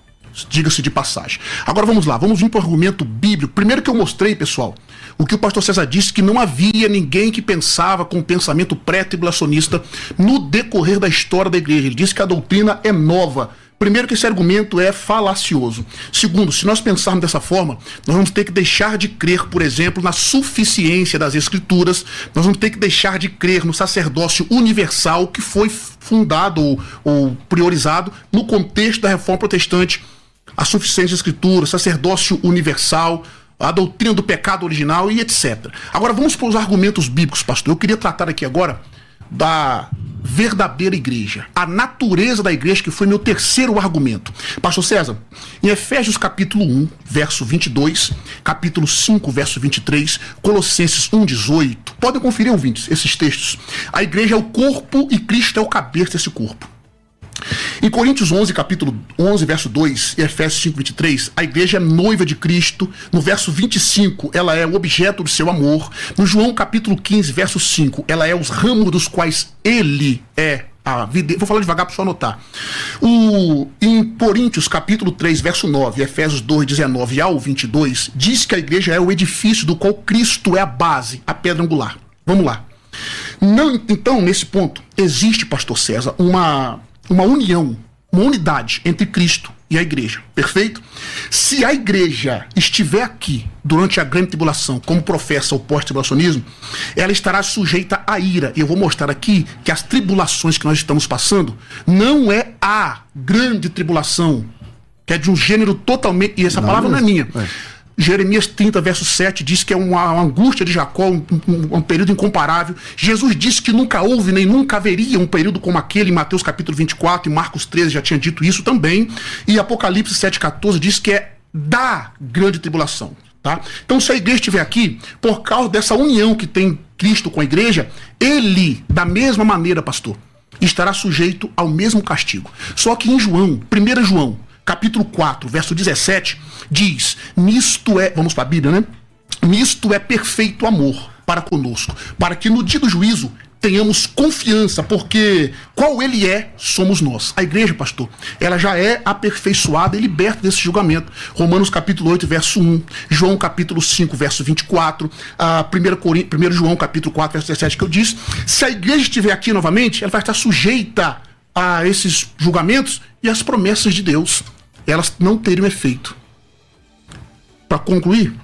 Diga-se de passagem. Agora vamos lá, vamos vir para o argumento bíblico. Primeiro que eu mostrei, pessoal, o que o pastor César disse, que não havia ninguém que pensava com o pensamento pré-tribulacionista no decorrer da história da igreja. Ele disse que a doutrina é nova. Primeiro que esse argumento é falacioso. Segundo, se nós pensarmos dessa forma, nós vamos ter que deixar de crer, por exemplo, na suficiência das escrituras, nós vamos ter que deixar de crer no sacerdócio universal que foi fundado ou, ou priorizado no contexto da reforma protestante, a suficiência das escrituras, sacerdócio universal, a doutrina do pecado original e etc. Agora vamos para os argumentos bíblicos, pastor. Eu queria tratar aqui agora da verdadeira igreja, a natureza da igreja, que foi meu terceiro argumento. Pastor César, em Efésios capítulo 1, verso 22, capítulo 5, verso 23, Colossenses 1, 18, podem conferir, ouvintes, esses textos. A igreja é o corpo e Cristo é o cabeça desse corpo. Em Coríntios 11, capítulo 11, verso 2 e Efésios 5, 23, a igreja é noiva de Cristo. No verso 25, ela é o objeto do seu amor. No João, capítulo 15, verso 5, ela é os ramos dos quais ele é a vida. Vou falar devagar para só anotar. O, em Coríntios, capítulo 3, verso 9, Efésios 2, 19 ao 22, diz que a igreja é o edifício do qual Cristo é a base, a pedra angular. Vamos lá. Não, então, nesse ponto, existe, pastor César, uma, uma união, uma unidade entre Cristo e a igreja. Perfeito? Se a igreja estiver aqui durante a grande tribulação, como professa o pós-tribulacionismo, ela estará sujeita à ira. E eu vou mostrar aqui que as tribulações que nós estamos passando não é a grande tribulação, que é de um gênero totalmente. E essa Não palavra não é minha. É. Jeremias 30, verso 7, diz que é uma, angústia de Jacó, um, um- um período incomparável. Jesus disse que nunca houve nem nunca haveria um período como aquele, em Mateus capítulo 24 e Marcos 13 já tinha dito isso também. E Apocalipse 7,14 diz que é da grande tribulação. Tá? Então, se a igreja estiver aqui, por causa dessa união que tem Cristo com a igreja, ele, da mesma maneira, pastor, estará sujeito ao mesmo castigo. Só que em João, 1 João, capítulo 4, verso 17, diz: Nisto é, vamos para a Bíblia, né? Nisto é perfeito amor para conosco, para que no dia do juízo tenhamos confiança, porque qual ele é, somos nós. A igreja, pastor, ela já é aperfeiçoada e liberta desse julgamento. Romanos capítulo 8, verso 1, João capítulo 5, verso 24, a 1, Corin... 1 João capítulo 4, verso 17 que eu disse. Se a igreja estiver aqui novamente, ela vai estar sujeita a esses julgamentos e as promessas de Deus, elas não teriam efeito. Para concluir,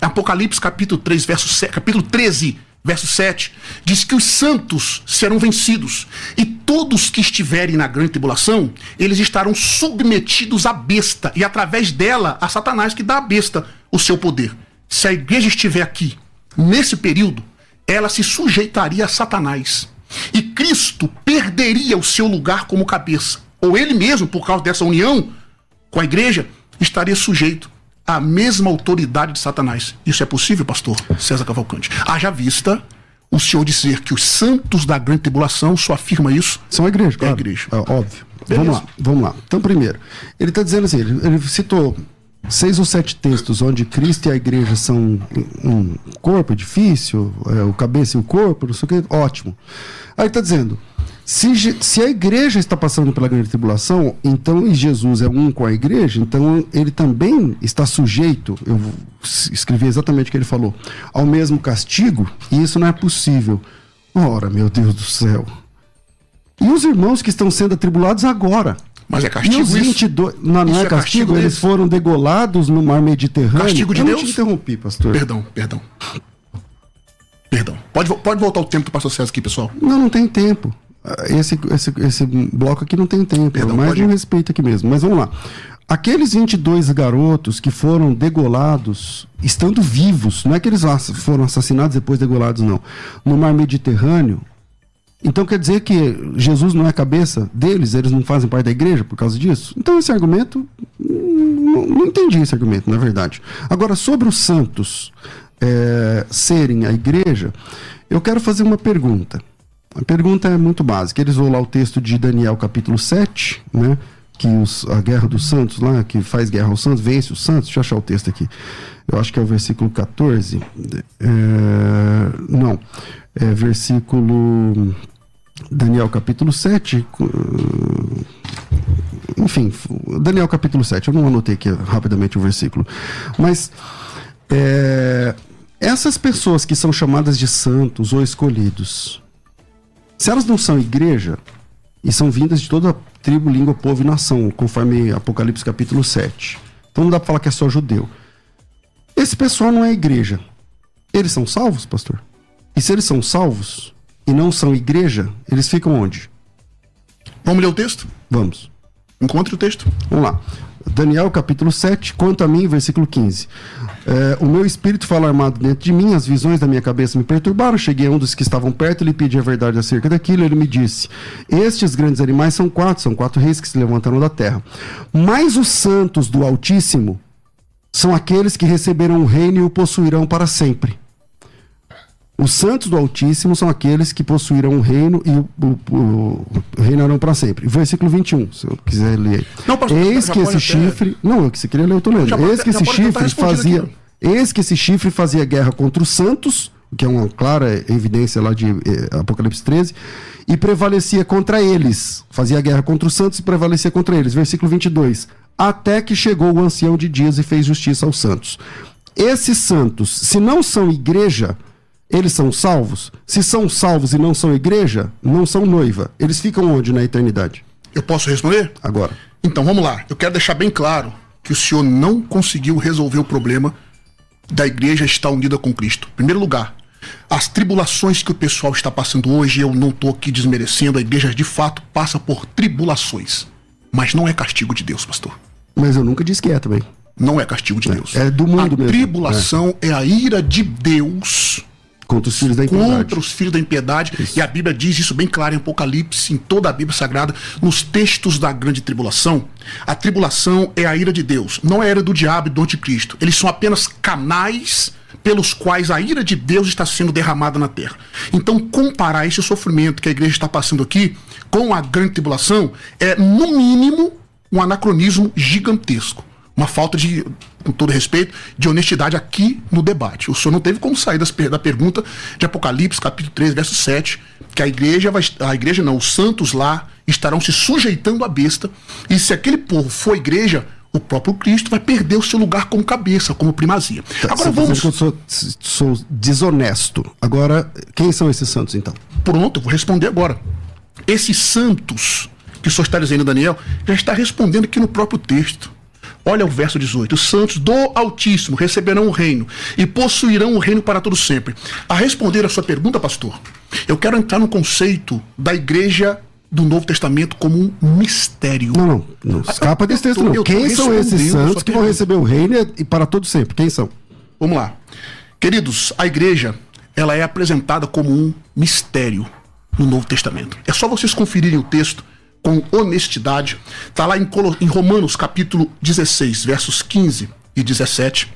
Apocalipse capítulo 3, verso 7, capítulo 13, verso 7, diz que os santos serão vencidos e todos que estiverem na grande tribulação, eles estarão submetidos à besta e através dela a Satanás que dá à besta o seu poder. Se a igreja estiver aqui nesse período, ela se sujeitaria a Satanás. E Cristo perderia o seu lugar como cabeça. Ou ele mesmo, por causa dessa união com a igreja, estaria sujeito à mesma autoridade de Satanás. Isso é possível, pastor César Cavalcante? Haja vista o senhor dizer que os santos da grande tribulação, só afirma isso, São a igreja, É a claro. igreja. É, óbvio. Beleza. Vamos lá, vamos lá. Então, primeiro, ele está dizendo assim, ele, ele citou seis ou sete textos onde Cristo e a igreja são um corpo edifício, é, o cabeça e o corpo, não sei o que, ótimo. Aí está dizendo, se, se a igreja está passando pela grande tribulação, então e Jesus é um com a igreja, então ele também está sujeito, eu escrevi exatamente o que ele falou, ao mesmo castigo, e isso não é possível. Ora, meu Deus do céu. E os irmãos que estão sendo atribulados agora? Mas é E castigo os isso? 22, não, não Isso é é castigo, castigo eles foram degolados no mar Mediterrâneo. Castigo de Eu não Deus? te interrompi, pastor. Perdão, perdão. Perdão. Pode, pode voltar o tempo do pastor César aqui, pessoal. Não, não tem tempo. Ah, Esse, esse, esse bloco aqui não tem tempo. Perdão, mas pode um respeito aqui mesmo. Mas vamos lá. Aqueles 22 garotos que foram degolados, estando vivos, não é que eles foram assassinados depois degolados, não. No mar Mediterrâneo. Então quer dizer que Jesus não é a cabeça deles, eles não fazem parte da igreja por causa disso? Então esse argumento, não, não entendi esse argumento, na verdade. Agora, sobre os santos é, serem a igreja, eu quero fazer uma pergunta. A pergunta é muito básica. Eles vão lá o texto de Daniel capítulo 7, né? Que os, a guerra dos santos lá, que faz guerra aos santos, vence os santos. Deixa eu achar o texto aqui. Eu acho que é o versículo 14. É, não. É versículo. Daniel capítulo 7. cu- Enfim, Daniel capítulo 7. Eu não anotei aqui rapidamente o versículo. Mas. é, essas pessoas que são chamadas de santos ou escolhidos, se elas não são igreja, e são vindas de toda a tribo, língua, povo e nação, conforme Apocalipse capítulo 7. Então não dá pra falar que é só judeu. Esse pessoal não é igreja. Eles são salvos, pastor? E se eles são salvos e não são igreja, eles ficam onde? Vamos ler o texto? Vamos. Encontre o texto. Vamos lá. Daniel capítulo 7, quanto a mim, versículo 15. É, o meu espírito fala armado dentro de mim, as visões da minha cabeça me perturbaram. Cheguei a um dos que estavam perto lhe pedi a verdade acerca daquilo. Ele me disse: Estes grandes animais são quatro, são quatro reis que se levantaram da terra. Mas os santos do Altíssimo são aqueles que receberam o reino e o possuirão para sempre. Os santos do Altíssimo são aqueles que possuirão o reino e o, o- o- reinarão para sempre. Versículo 21, se eu quiser ler. Não, pastor, Eis que esse até- chifre. Não, eu que você queria ler, eu tô lendo. Já Eis que esse chifre fazia. aqui, Eis que esse chifre fazia guerra contra os santos, que é uma clara evidência lá de eh, Apocalipse 13, e prevalecia contra eles. Fazia guerra contra os santos e prevalecia contra eles. Versículo 22. Até que chegou o ancião de dias e fez justiça aos santos. Esses santos, se não são igreja, eles são salvos? Se são salvos e não são igreja, não são noiva. Eles ficam onde na eternidade? Eu posso responder? Agora. Então vamos lá. Eu quero deixar bem claro que o senhor não conseguiu resolver o problema da igreja estar unida com Cristo. Em primeiro lugar, as tribulações que o pessoal está passando hoje, eu não estou aqui desmerecendo, a igreja de fato passa por tribulações. Mas não é castigo de Deus, pastor. Mas eu nunca disse que é também. Não é castigo de Deus. é do mundo a mesmo, tribulação é. a ira de Deus Contra os filhos da impiedade. contra os filhos da impiedade. E a Bíblia diz isso bem claro em Apocalipse, em toda a Bíblia Sagrada, nos textos da grande tribulação. A tribulação é a ira de Deus, não é a ira do diabo e do anticristo. Eles são apenas canais pelos quais a ira de Deus está sendo derramada na terra. Então, comparar esse sofrimento que a igreja está passando aqui com a grande tribulação é, no mínimo, um anacronismo gigantesco. Uma falta de, com todo respeito, de honestidade aqui no debate. O senhor não teve como sair das da pergunta de Apocalipse, capítulo 3, verso 7, que a igreja vai. A igreja não, os santos lá estarão se sujeitando à besta. E se aquele povo for igreja, o próprio Cristo vai perder o seu lugar como cabeça, como primazia. Tá, Agora vamos. que eu sou, sou desonesto. Agora, quem são esses santos, então? Pronto, eu vou responder agora. Esses santos que o senhor está dizendo, Daniel, já está respondendo aqui no próprio texto. Olha o verso 18: Os santos do Altíssimo receberão o reino e possuirão o reino para todo sempre. A responder a sua pergunta, pastor, eu quero entrar no conceito da igreja do Novo Testamento como um mistério. Não, não. Não escapa desse texto, não. Quem são esses santos que vão receber o reino e para todo sempre? Quem são? Vamos lá. Queridos, a igreja, ela é apresentada como um mistério no Novo Testamento. É só vocês conferirem o texto com honestidade. Está lá em, em Romanos, capítulo 16, versos 15 e 17.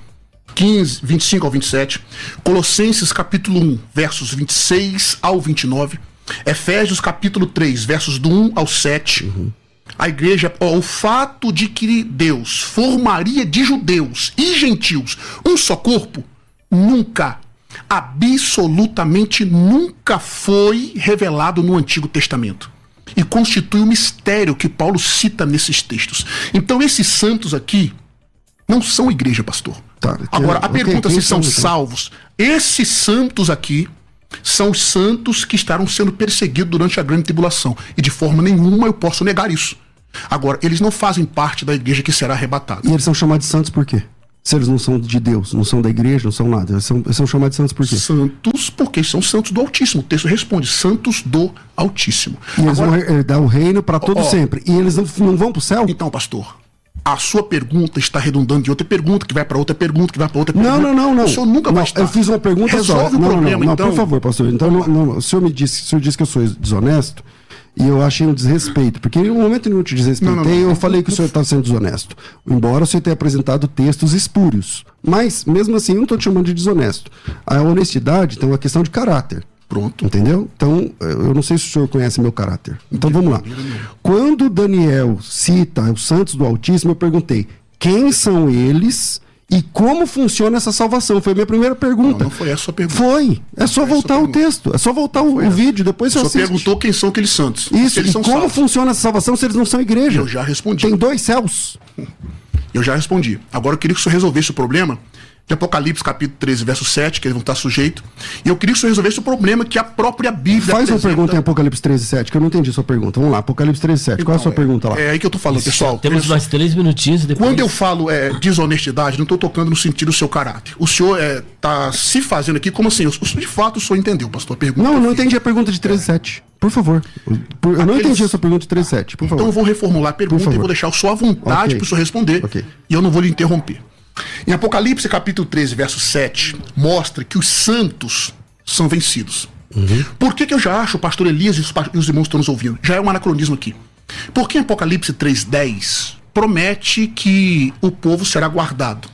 15, 25 ao 27. Colossenses, capítulo 1, versos 26 ao 29. Efésios, capítulo 3, versos do 1 ao 7. A igreja, ó, o fato de que Deus formaria de judeus e gentios um só corpo, nunca, absolutamente nunca foi revelado no Antigo Testamento. E constitui o mistério que Paulo cita nesses textos. Então, esses santos aqui não são igreja, pastor. Tá, que- Agora, a ok, pergunta quem se são salvos. Esses santos aqui são os santos que estarão sendo perseguidos durante a grande tribulação. E de forma nenhuma eu posso negar isso. Agora, eles não fazem parte da igreja que será arrebatada. E eles são chamados de santos por quê? Se eles não são de Deus, não são da igreja, não são nada. Eles são, eles são chamados de santos por quê? Santos, porque são santos do Altíssimo. O texto responde: santos do Altíssimo. E eles Agora, vão herdar o reino para todo Ó, sempre. E eles não, não vão pro céu? Então, pastor, a sua pergunta está redundando de outra pergunta, que vai para outra pergunta, que vai para outra pergunta. não, não, não. O senhor nunca não, vai estar. Eu fiz uma pergunta Resolve só. o não, problema, não, não, então. por favor, pastor. Então, não, não, o senhor me disse, o senhor disse que eu sou desonesto e eu achei um desrespeito, porque em um momento nenhum eu te desrespeitei, Não, não, não. eu falei que o senhor estava sendo desonesto. Embora o senhor tenha apresentado textos espúrios. Mas, mesmo assim, eu não estou te chamando de desonesto. A honestidade tem uma questão de caráter. Pronto. Entendeu? Então, eu não sei se o senhor conhece meu caráter. Então vamos lá. Quando Daniel cita os santos do Altíssimo, eu perguntei quem são eles e como funciona essa salvação. Foi a minha primeira pergunta. Não, não foi essa a sua pergunta. Foi. É só voltar o texto. É só voltar o, o vídeo. Depois você assiste. perguntou quem são aqueles santos. Isso. E são como salvos. funciona essa salvação se eles não são igreja? Eu já respondi. Tem dois céus. Eu já respondi. Agora eu queria que o senhor resolvesse o problema de Apocalipse, capítulo 13, verso 7, que eles vão estar sujeitos. E eu queria que o senhor resolvesse o problema que a própria Bíblia. Faz uma apresenta. pergunta em Apocalipse 13, 7, que eu não entendi a sua pergunta. Vamos lá, Apocalipse 13, 7. Qual é a sua Então, pergunta lá? É aí que eu tô falando, pessoal. Temos Veja mais três minutinhos e depois. Quando eu falo é, desonestidade, não estou tocando no sentido do seu caráter. O senhor está se fazendo aqui como assim? O, o- de fato, o senhor entendeu, pastor? A pergunta Não, eu não entendi a pergunta de 13, 7. Por favor. Por- eu não Aqueles- entendi a sua pergunta de 13, 7. Por favor. Então eu vou reformular a pergunta e vou deixar o senhor à vontade Ok. para o senhor responder. Ok. E eu não vou lhe interromper. Em Apocalipse, capítulo 13, verso 7, mostra que os santos são vencidos. Uhum. Por que, que eu já acho, o pastor Elias e os, e os irmãos que estão nos ouvindo? Já é um anacronismo aqui. Porque em Apocalipse 3,10 promete que o povo será guardado,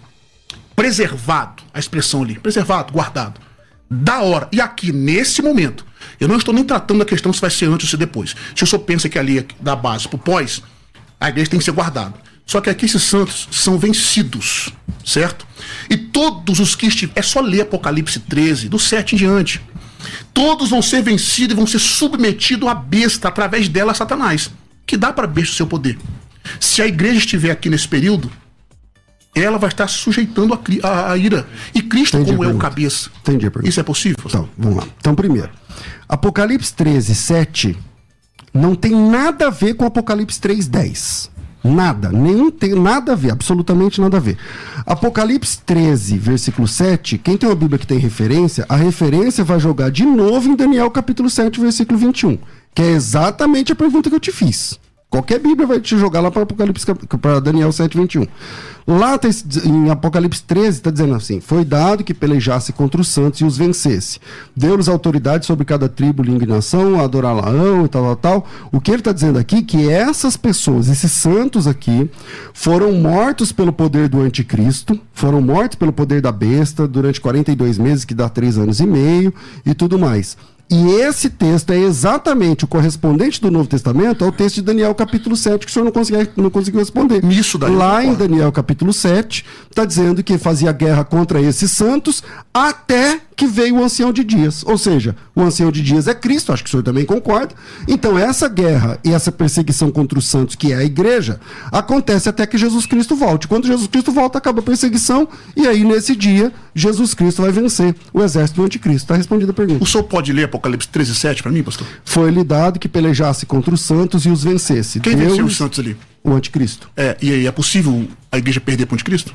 preservado, a expressão ali, preservado, guardado, da hora. E aqui, nesse momento, eu não estou nem tratando da questão se vai ser antes ou se depois. Se o senhor pensa que ali, da base pro pós, a igreja tem que ser guardada. Só que aqui esses santos são vencidos, certo? E todos os que estiverem. É só ler Apocalipse 13, do 7 em diante. Todos vão ser vencidos e vão ser submetidos à besta, através dela, a Satanás. Que dá para besta o seu poder. Se a igreja estiver aqui nesse período, ela vai estar sujeitando a, a- a ira. E Cristo, Entendi a como é o cabeça. Entendi a. Isso é possível? Então, vamos lá. Então, primeiro, Apocalipse 13, 7 não tem nada a ver com Apocalipse 3, 10. Nada, nenhum tem nada a ver, absolutamente nada a ver. Apocalipse 13, versículo 7, quem tem uma Bíblia que tem referência, a referência vai jogar de novo em Daniel capítulo 7, versículo 21, que é exatamente a pergunta que eu te fiz. Qualquer Bíblia vai te jogar lá para Apocalipse para Daniel 7:21. Lá tá, em Apocalipse 13 está dizendo assim: Foi dado que pelejasse contra os santos e os vencesse. Deu-lhes autoridade sobre cada tribo, língua e nação, adorar Laão e tal, tal, tal. O que ele está dizendo aqui que essas pessoas, esses santos aqui, foram mortos pelo poder do anticristo, foram mortos pelo poder da besta durante 42 meses, que dá 3 anos e meio, e tudo mais. E esse texto é exatamente o correspondente do Novo Testamento ao texto de Daniel capítulo 7, que o senhor não, conseguiu não conseguiu responder. Nisso daí Lá em. Daniel capítulo 7, está dizendo que fazia guerra contra esses santos até que veio o ancião de dias. Ou seja, o ancião de dias é Cristo, acho que o senhor também concorda. Então, essa guerra e essa perseguição contra os santos, que é a igreja, acontece até que Jesus Cristo volte. Quando Jesus Cristo volta, acaba a perseguição, e aí, nesse dia, Jesus Cristo vai vencer o exército do anticristo. Está respondida a pergunta. O senhor pode ler Apocalipse 13, 7 para mim, pastor? Foi-lhe dado que pelejasse contra os santos e os vencesse. Quem Deus, venceu os santos ali? O anticristo. É, e aí, é possível a igreja perder para o anticristo?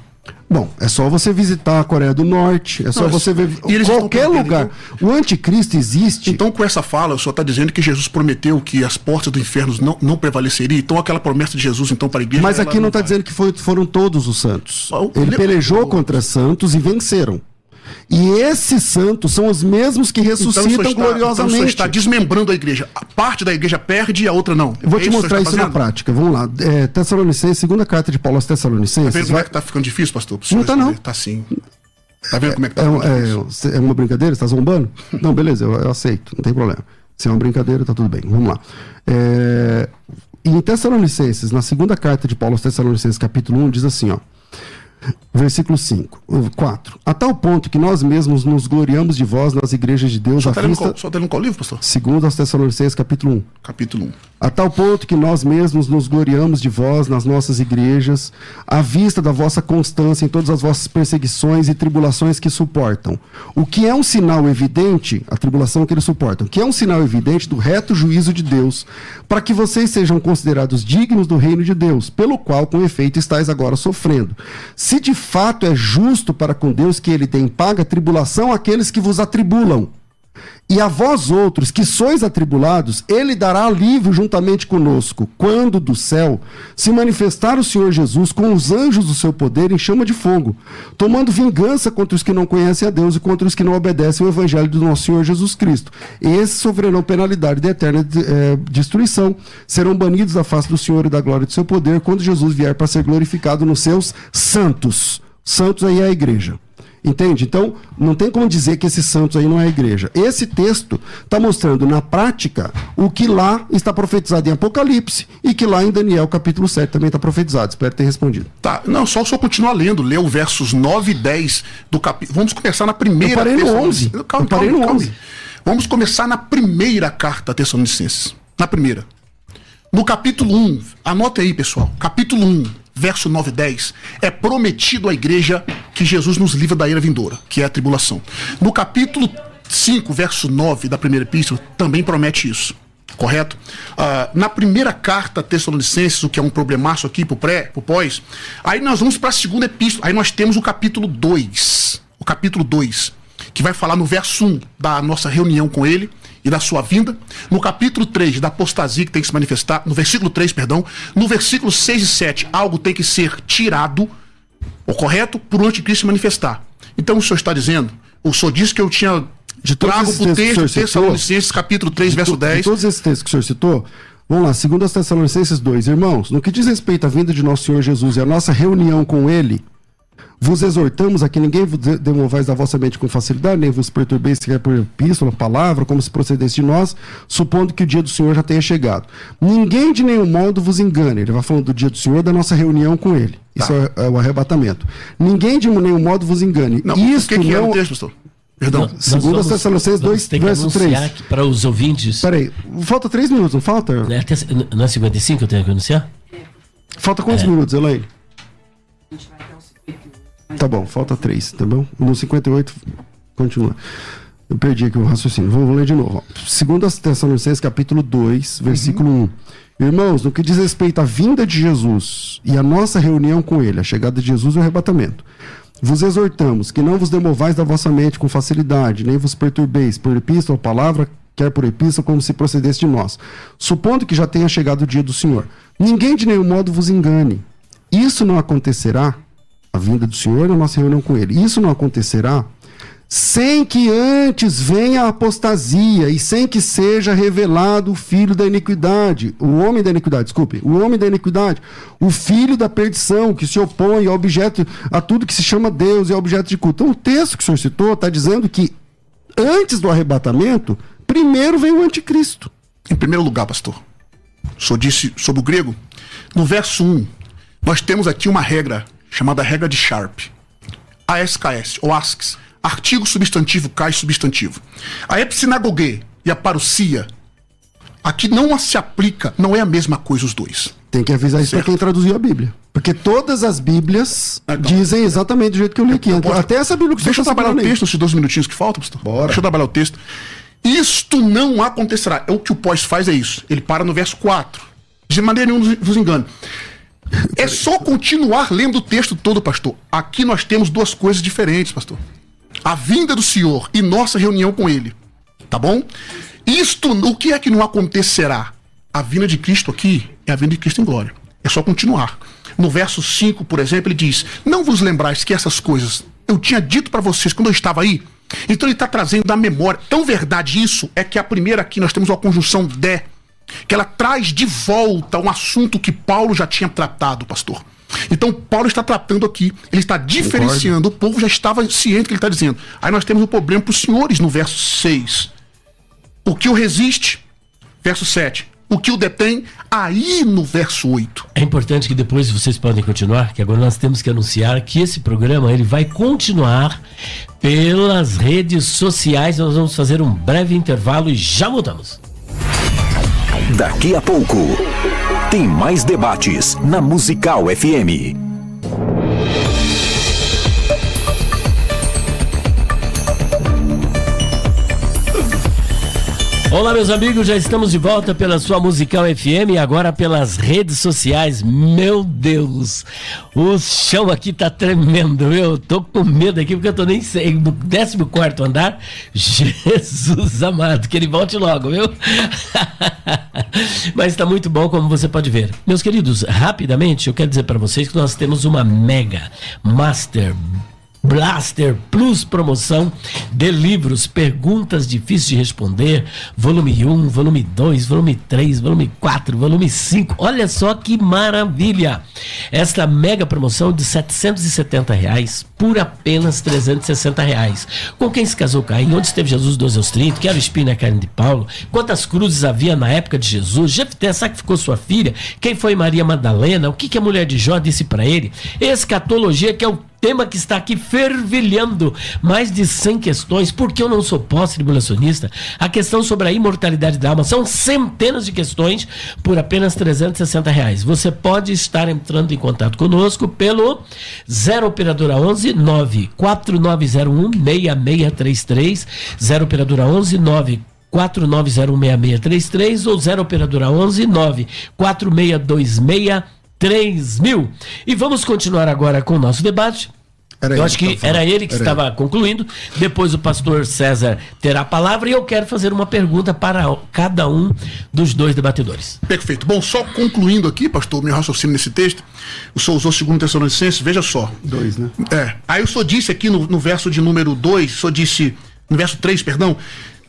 Bom, é só você visitar a Coreia do Norte, é só você ver qualquer lugar. O anticristo existe. Então, com essa fala, o senhor está dizendo que Jesus prometeu que as portas do inferno não, não prevaleceriam. Então, aquela promessa de Jesus, então, para a igreja. mas ela aqui não está dizendo que foi- foram todos os santos. Ah, Ele ele- pelejou contra santos e venceram. E esses santos são os mesmos que Então, ressuscitam está- Então, o gloriosamente. senhor está desmembrando a igreja. A parte da igreja perde e a outra não. Eu vou É te mostrar está isso na prática. Vamos lá. É, Tessalonicenses, segunda carta de Paulo aos Tá Tessalonicenses. vendo como vai- é que tá ficando difícil, pastor? Não tá, não. Tá sim. Tá vendo como é que tá É, ficando é, difícil? é uma brincadeira? Você tá zombando? Não, beleza, eu, eu aceito, não tem problema. Se é uma brincadeira, tá tudo bem. Vamos lá. É, em Tessalonicenses, na segunda carta de Paulo aos Tessalonicenses, capítulo 1, diz assim, ó. Versículo 5, 4. A tal ponto que nós mesmos nos gloriamos de vós nas igrejas de Deus Só tá lendo vista. lendo qual livro, pastor? Segundo aos Tessalonicenses, capítulo 1. Capítulo 1. A tal ponto que nós mesmos nos gloriamos de vós nas nossas igrejas, à vista da vossa constância em todas as vossas perseguições e tribulações que suportam. O que é um sinal evidente, a tribulação que eles suportam, que é um sinal evidente do reto juízo de Deus, para que vocês sejam considerados dignos do reino de Deus, pelo qual, com efeito, estáis agora sofrendo. Se de fato é justo para com Deus que ele tem paga tribulação àqueles que vos atribulam. E a vós outros que sois atribulados, ele dará alívio juntamente conosco, quando do céu se manifestar o Senhor Jesus com os anjos do seu poder em chama de fogo, tomando vingança contra os que não conhecem a Deus e contra os que não obedecem o evangelho do nosso Senhor Jesus Cristo. Esses sofrerão penalidade de eterna eh, destruição, serão banidos da face do Senhor e da glória do seu poder, quando Jesus vier para ser glorificado nos seus santos. Santos aí é a igreja. Entende? Então, não tem como dizer que esses santos aí não é a igreja. Esse texto está mostrando na prática o que lá está profetizado em Apocalipse e que lá em Daniel capítulo 7 também está profetizado. Espero ter respondido. Tá, não, só só continuar lendo, ler o versos 9 e 10 do capítulo. Vamos começar na primeira Eu parei no Tessalonicenses. 11. Calma, Eu parei calma, no calma. 11. Vamos começar na primeira carta a Tessalonicenses. Na primeira. No capítulo 1, anota aí, pessoal. Capítulo 1, verso 9 e 10, é prometido à igreja que Jesus nos livra da era vindoura, que é a tribulação. No capítulo 5, verso 9 da primeira epístola, também promete isso. Correto? Ah, na primeira carta a Tessalonicenses, o que é um problemaço aqui pro pré, pro pós, aí nós vamos para a segunda epístola. Aí nós temos o capítulo 2. O capítulo 2, que vai falar no verso 1 da nossa reunião com ele e da sua vinda. No capítulo 3, da apostasia que tem que se manifestar. No versículo 3, perdão. No versículo 6 e 7, algo tem que ser tirado, o correto, por o anticristo se manifestar. Então o senhor está dizendo, o senhor disse que eu tinha De trago para o texto, Tessalonicenses, capítulo 3, verso De 10. todos esses textos que o senhor citou, vamos lá, segundo as Tessalonicenses 2, irmãos, no que diz respeito à vinda de nosso Senhor Jesus e à nossa reunião com ele, vos exortamos a que ninguém vos de- demovais da vossa mente com facilidade, nem vos perturbeis sequer por epístola, palavra, como se procedesse de nós, supondo que o dia do Senhor já tenha chegado. Ninguém de nenhum modo vos engane. Ele vai falando do dia do Senhor, da nossa reunião com ele. Isso é, é o arrebatamento. Ninguém de nenhum modo vos engane. Não, Isto o que, que é não... o texto, pastor? Perdão. Nós Segundo vamos- as Tessalonicenses vamos 2, ter que verso anunciar 3. aqui Para os ouvintes. Peraí, falta três minutos, não falta? É até- Não é 55 que eu tenho que anunciar? Falta quantos É. minutos, Elaine? Tá bom, falta três, tá bom? No 58, continua. Eu perdi aqui o raciocínio. Vou, vou ler de novo. ó. Segundo as Tessalonicenses, capítulo 2, versículo 1. Irmãos, no que diz respeito à vinda de Jesus e à nossa reunião com ele, a chegada de Jesus e o arrebatamento, vos exortamos que não vos demovais da vossa mente com facilidade, nem vos perturbeis por epístola ou palavra, quer por epístola, como se procedesse de nós, supondo que já tenha chegado o dia do Senhor. Ninguém de nenhum modo vos engane. Isso não acontecerá, a vinda do Senhor e a nossa reunião com Ele. Isso não acontecerá sem que antes venha a apostasia e sem que seja revelado o filho da iniquidade, o homem da iniquidade, desculpe, o homem da iniquidade, o filho da perdição, que se opõe ao objeto, a tudo que se chama Deus e é objeto de culto. Então, o texto que o senhor citou está dizendo que antes do arrebatamento, primeiro vem o anticristo. Em primeiro lugar, pastor, o senhor disse sobre o grego, no verso 1, nós temos aqui uma regra chamada regra de Sharp. ASKS, ou ASCS, artigo substantivo cai substantivo. A epsinagogue e a parousia, aqui não se aplica, não é a mesma coisa os dois. Tem que avisar isso para quem traduziu a Bíblia. Porque todas as Bíblias Ah, então. dizem exatamente do jeito que eu li aqui. Eu posso- Até essa Bíblia que Deixa eu você tá trabalhar o texto, esses dois minutinhos que faltam, pastor. Bora. Deixa eu trabalhar o texto. Isto não acontecerá. É o que o pós faz é isso. Ele para no verso 4. De maneira nenhuma vos engano. É só continuar lendo o texto todo, pastor. Aqui nós temos duas coisas diferentes, pastor. A vinda do Senhor e nossa reunião com Ele. Tá bom? Isto, o que é que não acontecerá? A vinda de Cristo aqui é a vinda de Cristo em glória. É só continuar. No verso 5, por exemplo, ele diz: Não vos lembrais que essas coisas eu tinha dito para vocês quando eu estava aí? Então ele está trazendo da memória. Tão verdade isso é que a primeira aqui nós temos uma conjunção de, que ela traz de volta um assunto que Paulo já tinha tratado, pastor. Então Paulo está tratando aqui, ele está diferenciando, o povo já estava ciente do que ele está dizendo. Aí nós temos o problema para os senhores no verso 6. O que o resiste, verso 7. O que o detém, aí no verso 8. É importante que depois vocês podem continuar, que agora nós temos que anunciar que esse programa ele vai continuar pelas redes sociais. Nós vamos fazer um breve intervalo e já voltamos. Daqui a pouco, tem mais debates na Musical FM. Olá, meus amigos, já estamos de volta pela sua Musical FM e agora pelas redes sociais. Meu Deus, o chão aqui tá tremendo, eu tô com medo aqui porque eu tô nem sei, no 14 andar. Jesus amado, que ele volte logo, viu? [laughs] Mas tá muito bom, como você pode ver. Meus queridos, rapidamente eu quero dizer para vocês que nós temos uma mega master Blaster Plus promoção de livros, perguntas difíceis de responder, volume 1, volume 2, volume 3, volume 4, volume 5. Olha só que maravilha! Esta mega promoção de 770 reais por apenas 360 reais. Com quem se casou Caim, onde esteve Jesus 12 aos 30, que era o espinho na carne de Paulo, quantas cruzes havia na época de Jesus, Jefté sacrificou sua filha, quem foi Maria Madalena, o que, que a mulher de Jó disse para ele, escatologia que é o tema que está aqui fervilhando mais de 100 questões, porque eu não sou pós-tribulacionista, a questão sobre a imortalidade da alma, são centenas de questões por apenas 360 reais. Você pode estar entrando em contato conosco pelo 0 operadora 11 94901 6633 0 operadora 11 9 49016633 ou 0 operadora 11 94626 3000. E vamos continuar agora com o nosso debate. Era eu ele acho que que era ele que Era estava concluindo. Depois o pastor César terá a palavra e eu quero fazer uma pergunta para cada um dos dois debatedores. Perfeito. Bom, só concluindo aqui, pastor, meu raciocínio nesse texto, o senhor usou 2 Tessalonicenses, veja só. Dois, né? É. Aí o senhor disse aqui no, no verso de número 2, o senhor disse, no verso 3, perdão,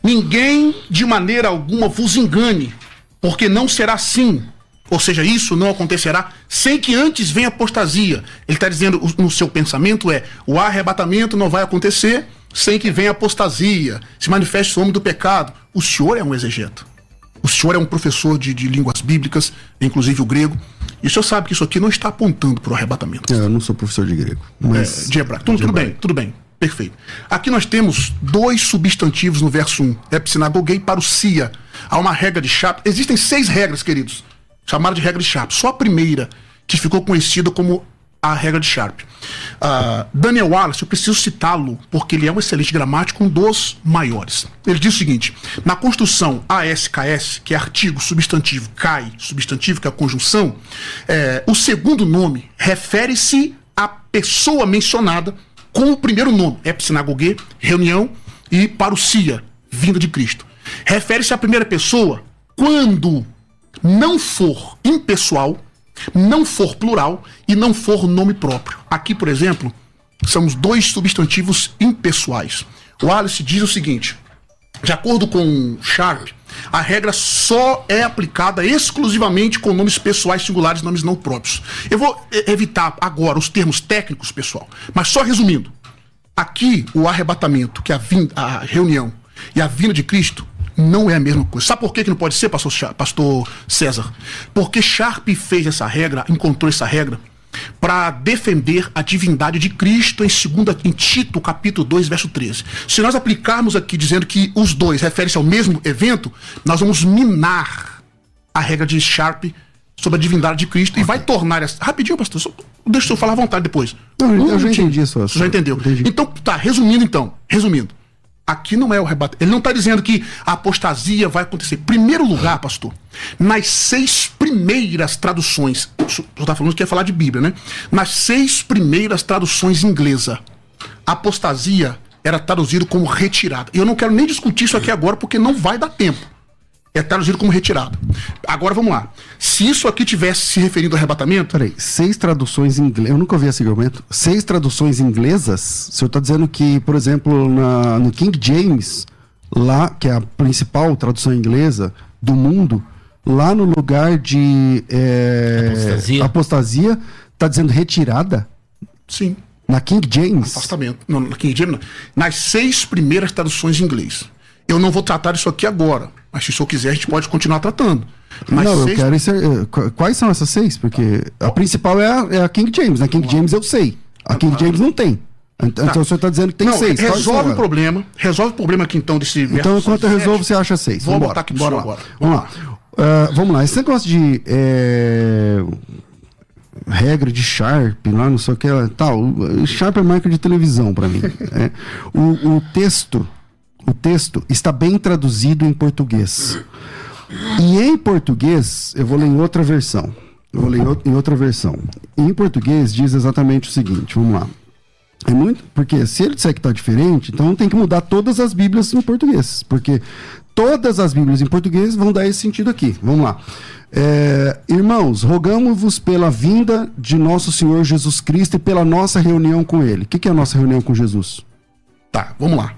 ninguém de maneira alguma vos engane, porque não será assim. Ou seja, isso não acontecerá sem que antes venha apostasia. Ele está dizendo o- no seu pensamento é: o arrebatamento não vai acontecer sem que venha apostasia, se manifeste o homem do pecado. O senhor é um exegeto. O senhor é um professor de, de línguas bíblicas, inclusive o grego. E o senhor sabe que isso aqui não está apontando para o arrebatamento. É, eu não sou professor de grego. Mas. É, de hebraico. Tudo, tudo bem, tudo bem. Perfeito. Aqui nós temos dois substantivos no verso 1. Epsinagogue e parousia. Há uma regra de Sharp. Existem seis regras, queridos. Chamadas de regra de Sharp. Só a primeira que ficou conhecida como a regra de Sharp. Ah, Daniel Wallace, eu preciso citá-lo, porque ele é um excelente gramático, um dos maiores. Ele diz o seguinte: na construção ASKS, que é artigo, substantivo, CAI, substantivo, que é a conjunção, é, o segundo nome refere-se à pessoa mencionada com o primeiro nome, epsinagogue, reunião, e parousia, vinda de Cristo. Refere-se à primeira pessoa quando não for impessoal, não for plural e não for nome próprio. Aqui, por exemplo, são os dois substantivos impessoais. O Alice diz o seguinte: de acordo com Sharp, a regra só é aplicada exclusivamente com nomes pessoais singulares, nomes não próprios. Eu vou eh, evitar agora os termos técnicos, pessoal, mas só resumindo. Aqui, o arrebatamento, que é a, vin- a reunião e a vinda de Cristo, não é a mesma coisa. Sabe por que, que não pode ser, pastor, pastor César? Porque Sharp fez essa regra, encontrou essa regra, para defender a divindade de Cristo em, segunda, em Tito, capítulo 2, verso 13. Se nós aplicarmos aqui dizendo que os dois referem-se ao mesmo evento, nós vamos minar a regra de Sharp sobre a divindade de Cristo e vai tornar essa. Rapidinho, pastor, só, deixa eu falar à vontade depois. Não, eu já entendi isso, Você já entendeu? entendi. Então, tá, resumindo então, resumindo. Aqui não é o arrebatamento. Ele não está dizendo que a apostasia vai acontecer. Primeiro lugar, pastor, nas seis primeiras traduções, o senhor está falando que ia falar de Bíblia, né? Nas seis primeiras traduções inglesa, apostasia era traduzido como retirada. E eu não quero nem discutir isso aqui agora, porque não vai dar tempo. É traduzido como retirada. Agora vamos lá. Se isso aqui tivesse se referindo ao arrebatamento, Peraí, seis traduções inglesas. Eu nunca ouvi esse argumento. Seis traduções inglesas? O senhor está dizendo que, por exemplo, na- no King James, lá, que é a principal tradução inglesa do mundo, lá no lugar de é, Apostasia. apostasia, tá dizendo retirada? sim. Na King James? afastamento. Não, na King James, não. Nas seis primeiras traduções em inglês. Eu não vou tratar isso aqui agora, mas se o senhor quiser, a gente pode continuar tratando. Nas não, eu seis- quero esse, eh, qu- Quais são essas seis? Porque a principal é a, é a King James. Na King James eu sei. A King James não tem. Ent- Então o senhor está dizendo que tem Não, seis. Resolve o problema. Resolve o problema aqui então desse Então, enquanto eu resolvo, você acha seis. Vambora, botar aqui bora lá. agora. Vamos lá. Ah, vamos lá. Esse negócio de é, regra de Sharp, lá não sei o que, tal. Sharp é marca de televisão para mim. é. [laughs] o, o texto, o texto está bem traduzido em português. E em português, eu vou ler em outra versão. Eu vou ler em ou- em outra versão. Em português diz exatamente o seguinte, vamos lá. É muito, porque se ele disser que está diferente, então tem que mudar todas as Bíblias em português, porque todas as Bíblias em português vão dar esse sentido aqui. Vamos lá. É, irmãos, rogamos-vos pela vinda de nosso Senhor Jesus Cristo e pela nossa reunião com Ele. O que, que é a nossa reunião com Jesus? Tá, vamos lá.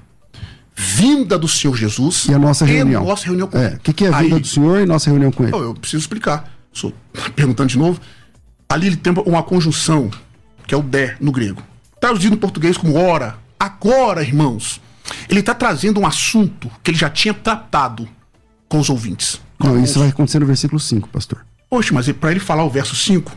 Vinda do Senhor Jesus E a nossa reunião. nossa reunião com É, ele. o que, que é a vinda Aí- do Senhor e nossa reunião com Ele? Eu preciso explicar. Sou [laughs] perguntando de novo. Ali ele tem uma conjunção, que é o de no grego. Traduzido em português como ora. Agora, irmãos, ele está trazendo um assunto que ele já tinha tratado com os ouvintes. Não, isso vai acontecer no versículo 5, pastor. Poxa, mas para ele falar o verso 5,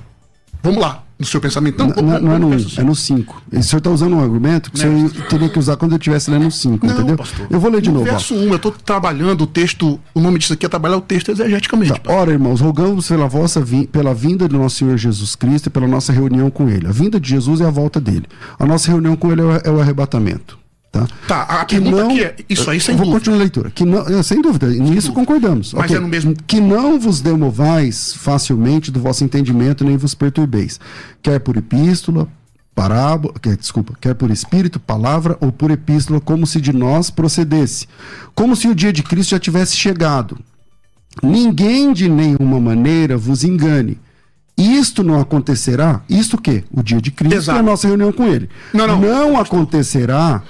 vamos lá, no seu pensamento. Não, Não, não, é no verso 1, cinco. é no 5. O senhor está usando um argumento que o senhor teria que usar quando eu estivesse lendo o 5, Não, entendeu? pastor. Eu vou ler de no novo. verso 1, eu estou trabalhando o texto, o nome disso aqui é trabalhar o texto exegeticamente. Tá. Ora, irmãos, rogamos pela vossa vi- pela vinda do nosso Senhor Jesus Cristo e pela nossa reunião com Ele. A vinda de Jesus é a volta dele. A nossa reunião com Ele é o, é o arrebatamento. Tá? Tá, a Que pergunta não- aqui é, isso aí sem vou dúvida. continuar a leitura. Que não, sem dúvida, nisso concordamos. Mas Ok. é no mesmo- Que não vos demovais facilmente do vosso entendimento, nem vos perturbeis. Quer por epístola, parábola, quer, desculpa, quer por espírito, palavra ou por epístola, como se de nós procedesse. Como se o dia de Cristo já tivesse chegado. Ninguém de nenhuma maneira vos engane. Isto não acontecerá, isto o quê? O dia de Cristo Exato. e a nossa reunião com ele. Não, não. acontecerá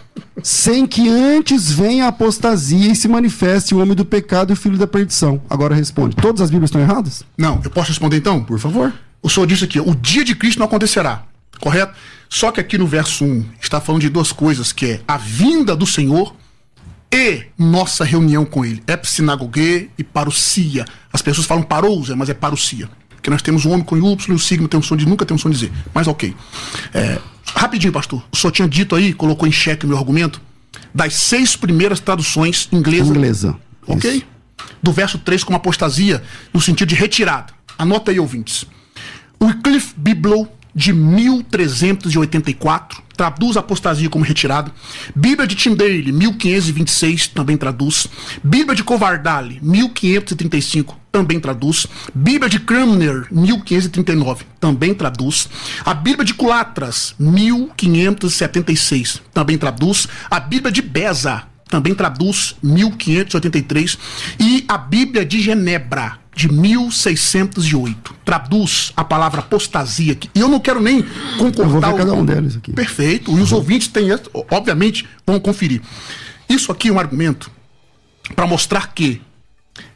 sem que antes venha a apostasia e se manifeste o homem do pecado e o filho da perdição. Agora responde. Todas as Bíblias estão erradas? Não, eu posso responder então? Por favor. O senhor disse aqui, o dia de Cristo não acontecerá, correto? Só que aqui no verso 1 está falando de duas coisas, que é a vinda do Senhor e nossa reunião com ele. É sinagogue e parousia. As pessoas falam parousia, mas é parousia. Porque nós temos o homem com Y e o signo tem um som de nunca tem um som de Z. Mas ok. É, rapidinho, pastor. O senhor tinha dito aí, colocou em xeque o meu argumento, das seis primeiras traduções inglesas Inglesa. Ok? Isso. Do verso 3 como apostasia, no sentido de retirada. Anota aí, ouvintes. O Wycliffe Biblou, de 1384, traduz apostasia como retirada. Bíblia de Tyndale, 1526, também traduz. Bíblia de Covardale, 1535, também traduz. Bíblia de Cranmer, 1539, também traduz. A Bíblia de Culatras, 1576, também traduz. A Bíblia de Beza, também traduz 1583 e a Bíblia de Genebra de 1608. Traduz a palavra apostasia. aqui. E eu não quero nem concordar. Eu vou ver o- cada um deles aqui. Perfeito. E os ouvintes têm, obviamente, vão conferir. Isso aqui é um argumento para mostrar que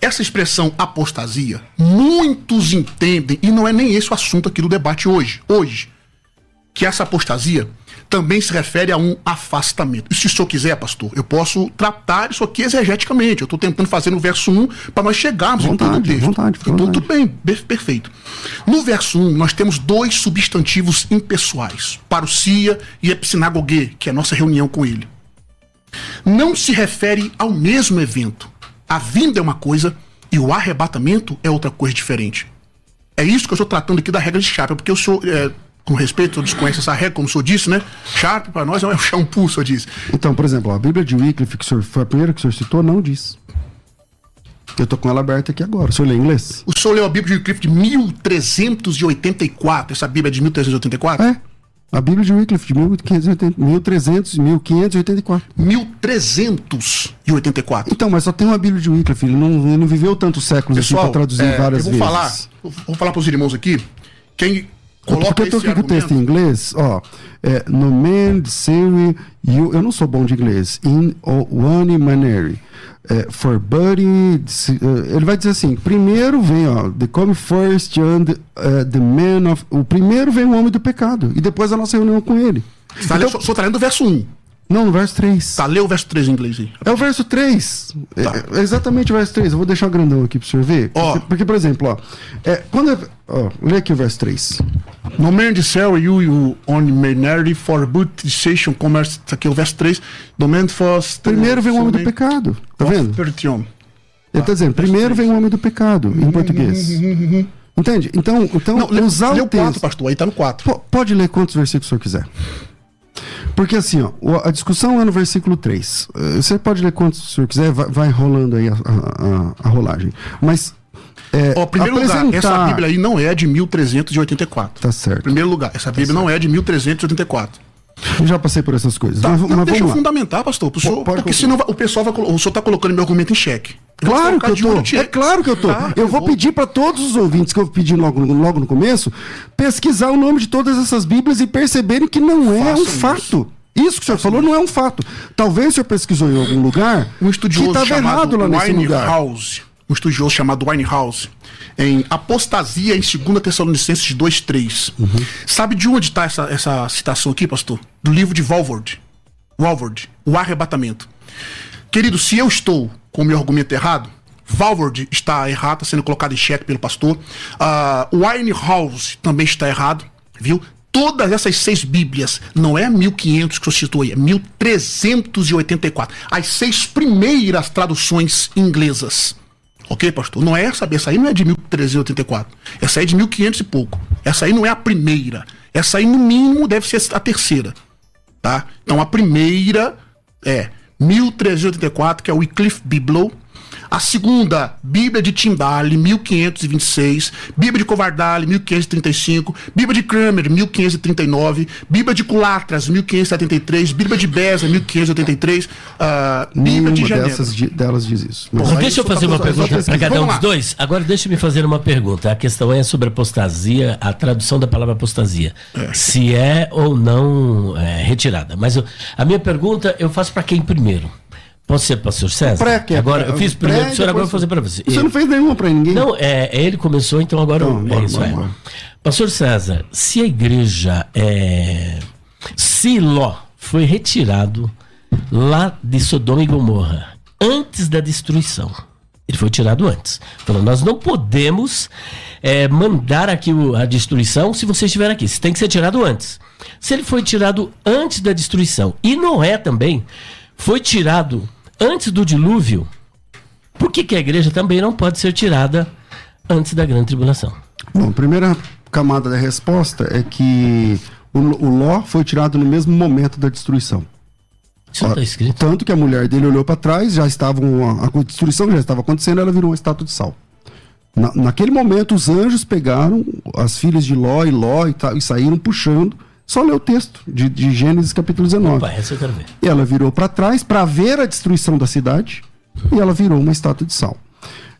essa expressão apostasia, muitos entendem, e não é nem esse o assunto aqui do debate hoje. Hoje, que essa apostasia também se refere a um afastamento. E se o senhor quiser, pastor, eu posso tratar isso aqui exegeticamente. Eu estou tentando fazer no verso 1 para nós chegarmos Vontade, texto. vontade, então, vontade. tudo bem, per- perfeito. No verso 1, nós temos dois substantivos impessoais: parousia e epsinagogue, que é a nossa reunião com ele. Não se refere ao mesmo evento. A vinda é uma coisa e o arrebatamento é outra coisa diferente. É isso que eu estou tratando aqui da regra de Sharp, porque o senhor, é, com respeito, o senhor desconhece essa regra, como o senhor disse, né? Sharp para nós [laughs] é um shampoo, o senhor disse. Então, por exemplo, a Bíblia de Wycliffe, que o senhor, foi a primeira que o senhor citou, não diz. Eu tô com ela aberta aqui agora. O senhor lê inglês? O senhor leu a Bíblia de Wycliffe de 1384, essa Bíblia é de 1384? É. A Bíblia de Wycliffe, de 1580, 1300, 1584. 1384. Então, mas só tem uma Bíblia de Wycliffe. Ele não, ele não viveu tantos séculos assim Pessoal, pra traduzir é, várias eu vou vezes. falar, eu vou falar para os irmãos aqui, quem coloca Porque eu tô aqui com o texto em inglês, ó. É, no man, Siri, you, eu não sou bom de inglês. In one manner. É, for buddy, eh, ele vai dizer assim: primeiro vem, ó, the come first and eh, the man of. O primeiro vem o homem do pecado, e depois a nossa reunião com ele. Tá, Então- lendo- só tá lendo o verso 1. Não, no verso 3. Tá, lê o verso 3 em inglês aí. É o verso 3. É, Tá. é exatamente o verso 3. Eu vou deixar grandão aqui pro senhor ver. Ó. Porque, porque, por exemplo, ó. É, quando. é- Ó, lê aqui o verso 3. No man de cell you you on minority for boot station commerce. Isso aqui é o verso 3. No man for. Primeiro vem o homem do pecado. Tá vendo? Perdition. Ele tá dizendo, primeiro vem o homem do pecado, em português. Entende? Então, então Não, lê, usar lê o o 4, texto. pastor. Aí tá no 4. Po- Pode ler quantos versículos o senhor quiser. Porque assim, ó, a discussão é no versículo 3. Eh, Você pode ler quantos o senhor quiser, vai, vai rolando aí a, a- a- rolagem. Mas. É, Ó, primeiro lugar, essa apresentar- Bíblia aí não é de 1384. Tá certo. Primeiro lugar, essa Bíblia não é de 1384. Eu já passei por essas coisas. Tá, mas, mas deixa eu lá. fundamentar, pastor, pro senhor, porque senão o pessoal vai, o senhor tá colocando meu argumento em xeque. Eu vou Claro que eu tô. É claro que eu tô. Tá, eu vou pedir para todos os ouvintes que eu pedi logo, logo no começo pesquisar o nome de todas essas Bíblias e perceberem que não é Façam um fato. Isso que o senhor falou não é um fato. Talvez o senhor pesquisou em algum lugar um estudioso que estava errado lá nesse lugar. Winehouse, um estudioso chamado Winehouse, em Apostasia em 2 Tessalonicenses 2:3. Uhum. Sabe de onde está essa, essa citação aqui, pastor? Do livro de Walvoord. Walvoord, o arrebatamento. Querido, se eu estou com o meu argumento errado, Valvord está errado, está sendo colocado em xeque pelo pastor. Uh, Winehouse também está errado, viu? Todas essas seis Bíblias, não é 1500 que senhor citou aí, é 1384. As seis primeiras traduções inglesas. Ok, pastor? Não é essa, essa aí não é de 1384. Essa aí é de 1500 e pouco. Essa aí não é a primeira. Essa aí, no mínimo, deve ser a terceira tá? Então a primeira é 1384, que é o Wycliffe Biblo. A segunda, Bíblia de Tyndale, 1526. Bíblia de Covardale, 1535. Bíblia de Cramer, 1539. Bíblia de Culatras, 1573. Bíblia de Beza, 1583. ah, Bíblia de Nenhuma Genebra. dessas delas diz isso. Mas- Deixa eu tá fazer uma pergunta para cada um dos dois. Agora deixa eu me fazer uma pergunta. A questão é sobre apostasia, a tradução da palavra apostasia. Se é ou não é, retirada. Mas eu- a minha pergunta eu faço para quem primeiro? Pode ser pastor César? Pré, que é- agora, eu fiz primeiro pré, pro senhor, agora eu vou fazer para você. Você não fez nenhuma para ninguém? Não, é, ele começou, então agora Então, eu- bora, é isso. bora, é. bora. Pastor César, se a igreja é. Se Ló foi retirado lá de Sodoma e Gomorra antes da destruição. Ele foi tirado antes. Falou, nós não podemos é, mandar aqui o- a destruição se você estiver aqui. Você tem que ser tirado antes. Se ele foi tirado antes da destruição e Noé também foi tirado antes do dilúvio, por que, que a igreja também não pode ser tirada antes da grande tribulação? Bom, a primeira camada da resposta é que o, o Ló foi tirado no mesmo momento da destruição. Isso não está escrito. Tanto que a mulher dele olhou para trás, já estavam a, a destruição já estava acontecendo, ela virou uma estátua de sal. Na- naquele momento, os anjos pegaram as filhas de Ló e Ló e, e saíram puxando. Só lê o texto de, de Gênesis capítulo 19. Pai, essa eu quero ver. E ela virou para trás para ver a destruição da cidade e ela virou uma estátua de sal.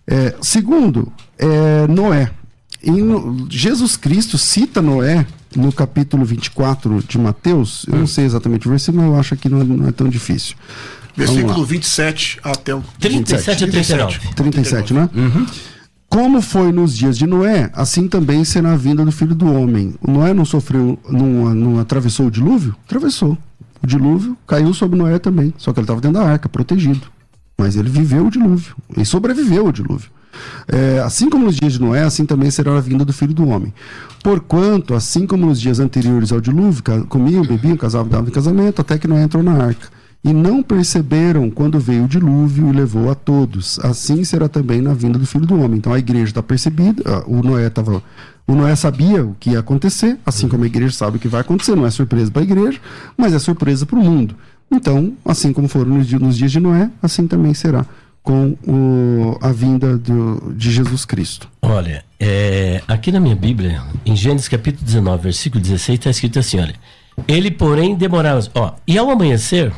É, segundo, é, Noé. Em Jesus Cristo cita Noé no capítulo 24 de Mateus. Eu não sei exatamente o versículo, mas eu acho que não é, não é tão difícil. Versículo lá. 27 até o 37 a 39. 37, né? Como foi nos dias de Noé, assim também será a vinda do filho do homem. O Noé não sofreu, não, não atravessou o dilúvio? Atravessou. O dilúvio caiu sobre Noé também, só que ele estava dentro da arca, protegido. Mas ele viveu o dilúvio, ele sobreviveu ao dilúvio. É, assim como nos dias de Noé, assim também será a vinda do filho do homem. Porquanto, assim como nos dias anteriores ao dilúvio, comiam, bebiam, casavam, davam em casamento, até que Noé entrou na arca. E não perceberam quando veio o dilúvio e levou a todos. Assim será também na vinda do filho do homem. Então a igreja está percebida, ah, o Noé estava. O Noé sabia o que ia acontecer, assim como a igreja sabe o que vai acontecer. Não é surpresa para a igreja, mas é surpresa para o mundo. Então, assim como foram nos di- nos dias de Noé, assim também será com o- a vinda do- de Jesus Cristo. Olha, é, aqui na minha Bíblia, em Gênesis capítulo 19, versículo 16, está escrito assim: olha. Ele, porém, demorava. Ó, e ao amanhecer,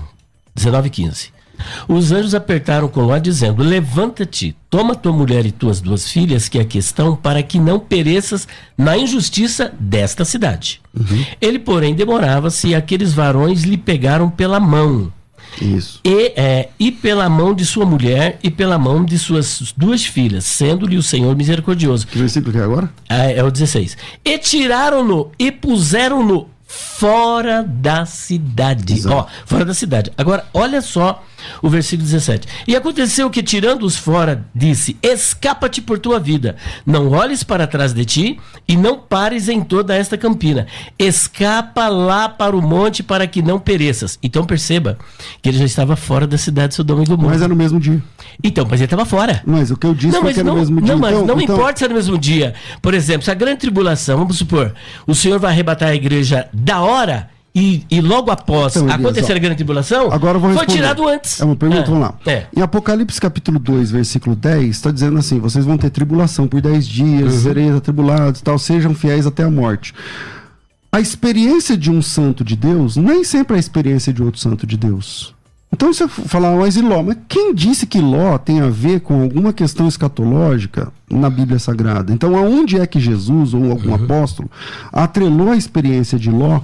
19 15. Os anjos apertaram com Ló, dizendo: Levanta-te, toma tua mulher e tuas duas filhas, que aqui estão, para que não pereças na injustiça desta cidade. Ele, porém, demorava-se, e aqueles varões lhe pegaram pela mão. Isso. E, é, e pela mão de sua mulher e pela mão de suas duas filhas, sendo-lhe o Senhor misericordioso. Que versículo que é agora? É, é o 16. E tiraram-no e puseram-no fora da cidade. Exato. Ó, fora da cidade. Agora, olha só o versículo 17. E aconteceu que, tirando-os fora, disse: Escapa-te por tua vida, não olhes para trás de ti e não pares em toda esta campina. Escapa lá para o monte para que não pereças. Então perceba que ele já estava fora da cidade de Sodoma e Gomorra. Mas é no mesmo dia. Então, mas ele estava fora. Mas o que eu disse Não, foi mas é no não, mesmo dia. não, mas então, não então- importa se é no mesmo dia. Por exemplo, se a grande tribulação, vamos supor, o Senhor vai arrebatar a igreja da hora e, e logo após Então, Elias, acontecer ó, a grande tribulação, Agora vou foi tirado antes. É uma pergunta, Ah, vamos lá. É. Em Apocalipse capítulo 2, versículo 10, está dizendo assim: vocês vão ter tribulação por 10 dias, Uhum. sereis atribulados, tal, sejam fiéis até a morte. A experiência de um santo de Deus nem sempre é a experiência de outro santo de Deus. Então você falar, mas e Ló? Mas quem disse que Ló tem a ver com alguma questão escatológica na Bíblia Sagrada? Então, aonde é que Jesus ou algum apóstolo atrelou a experiência de Ló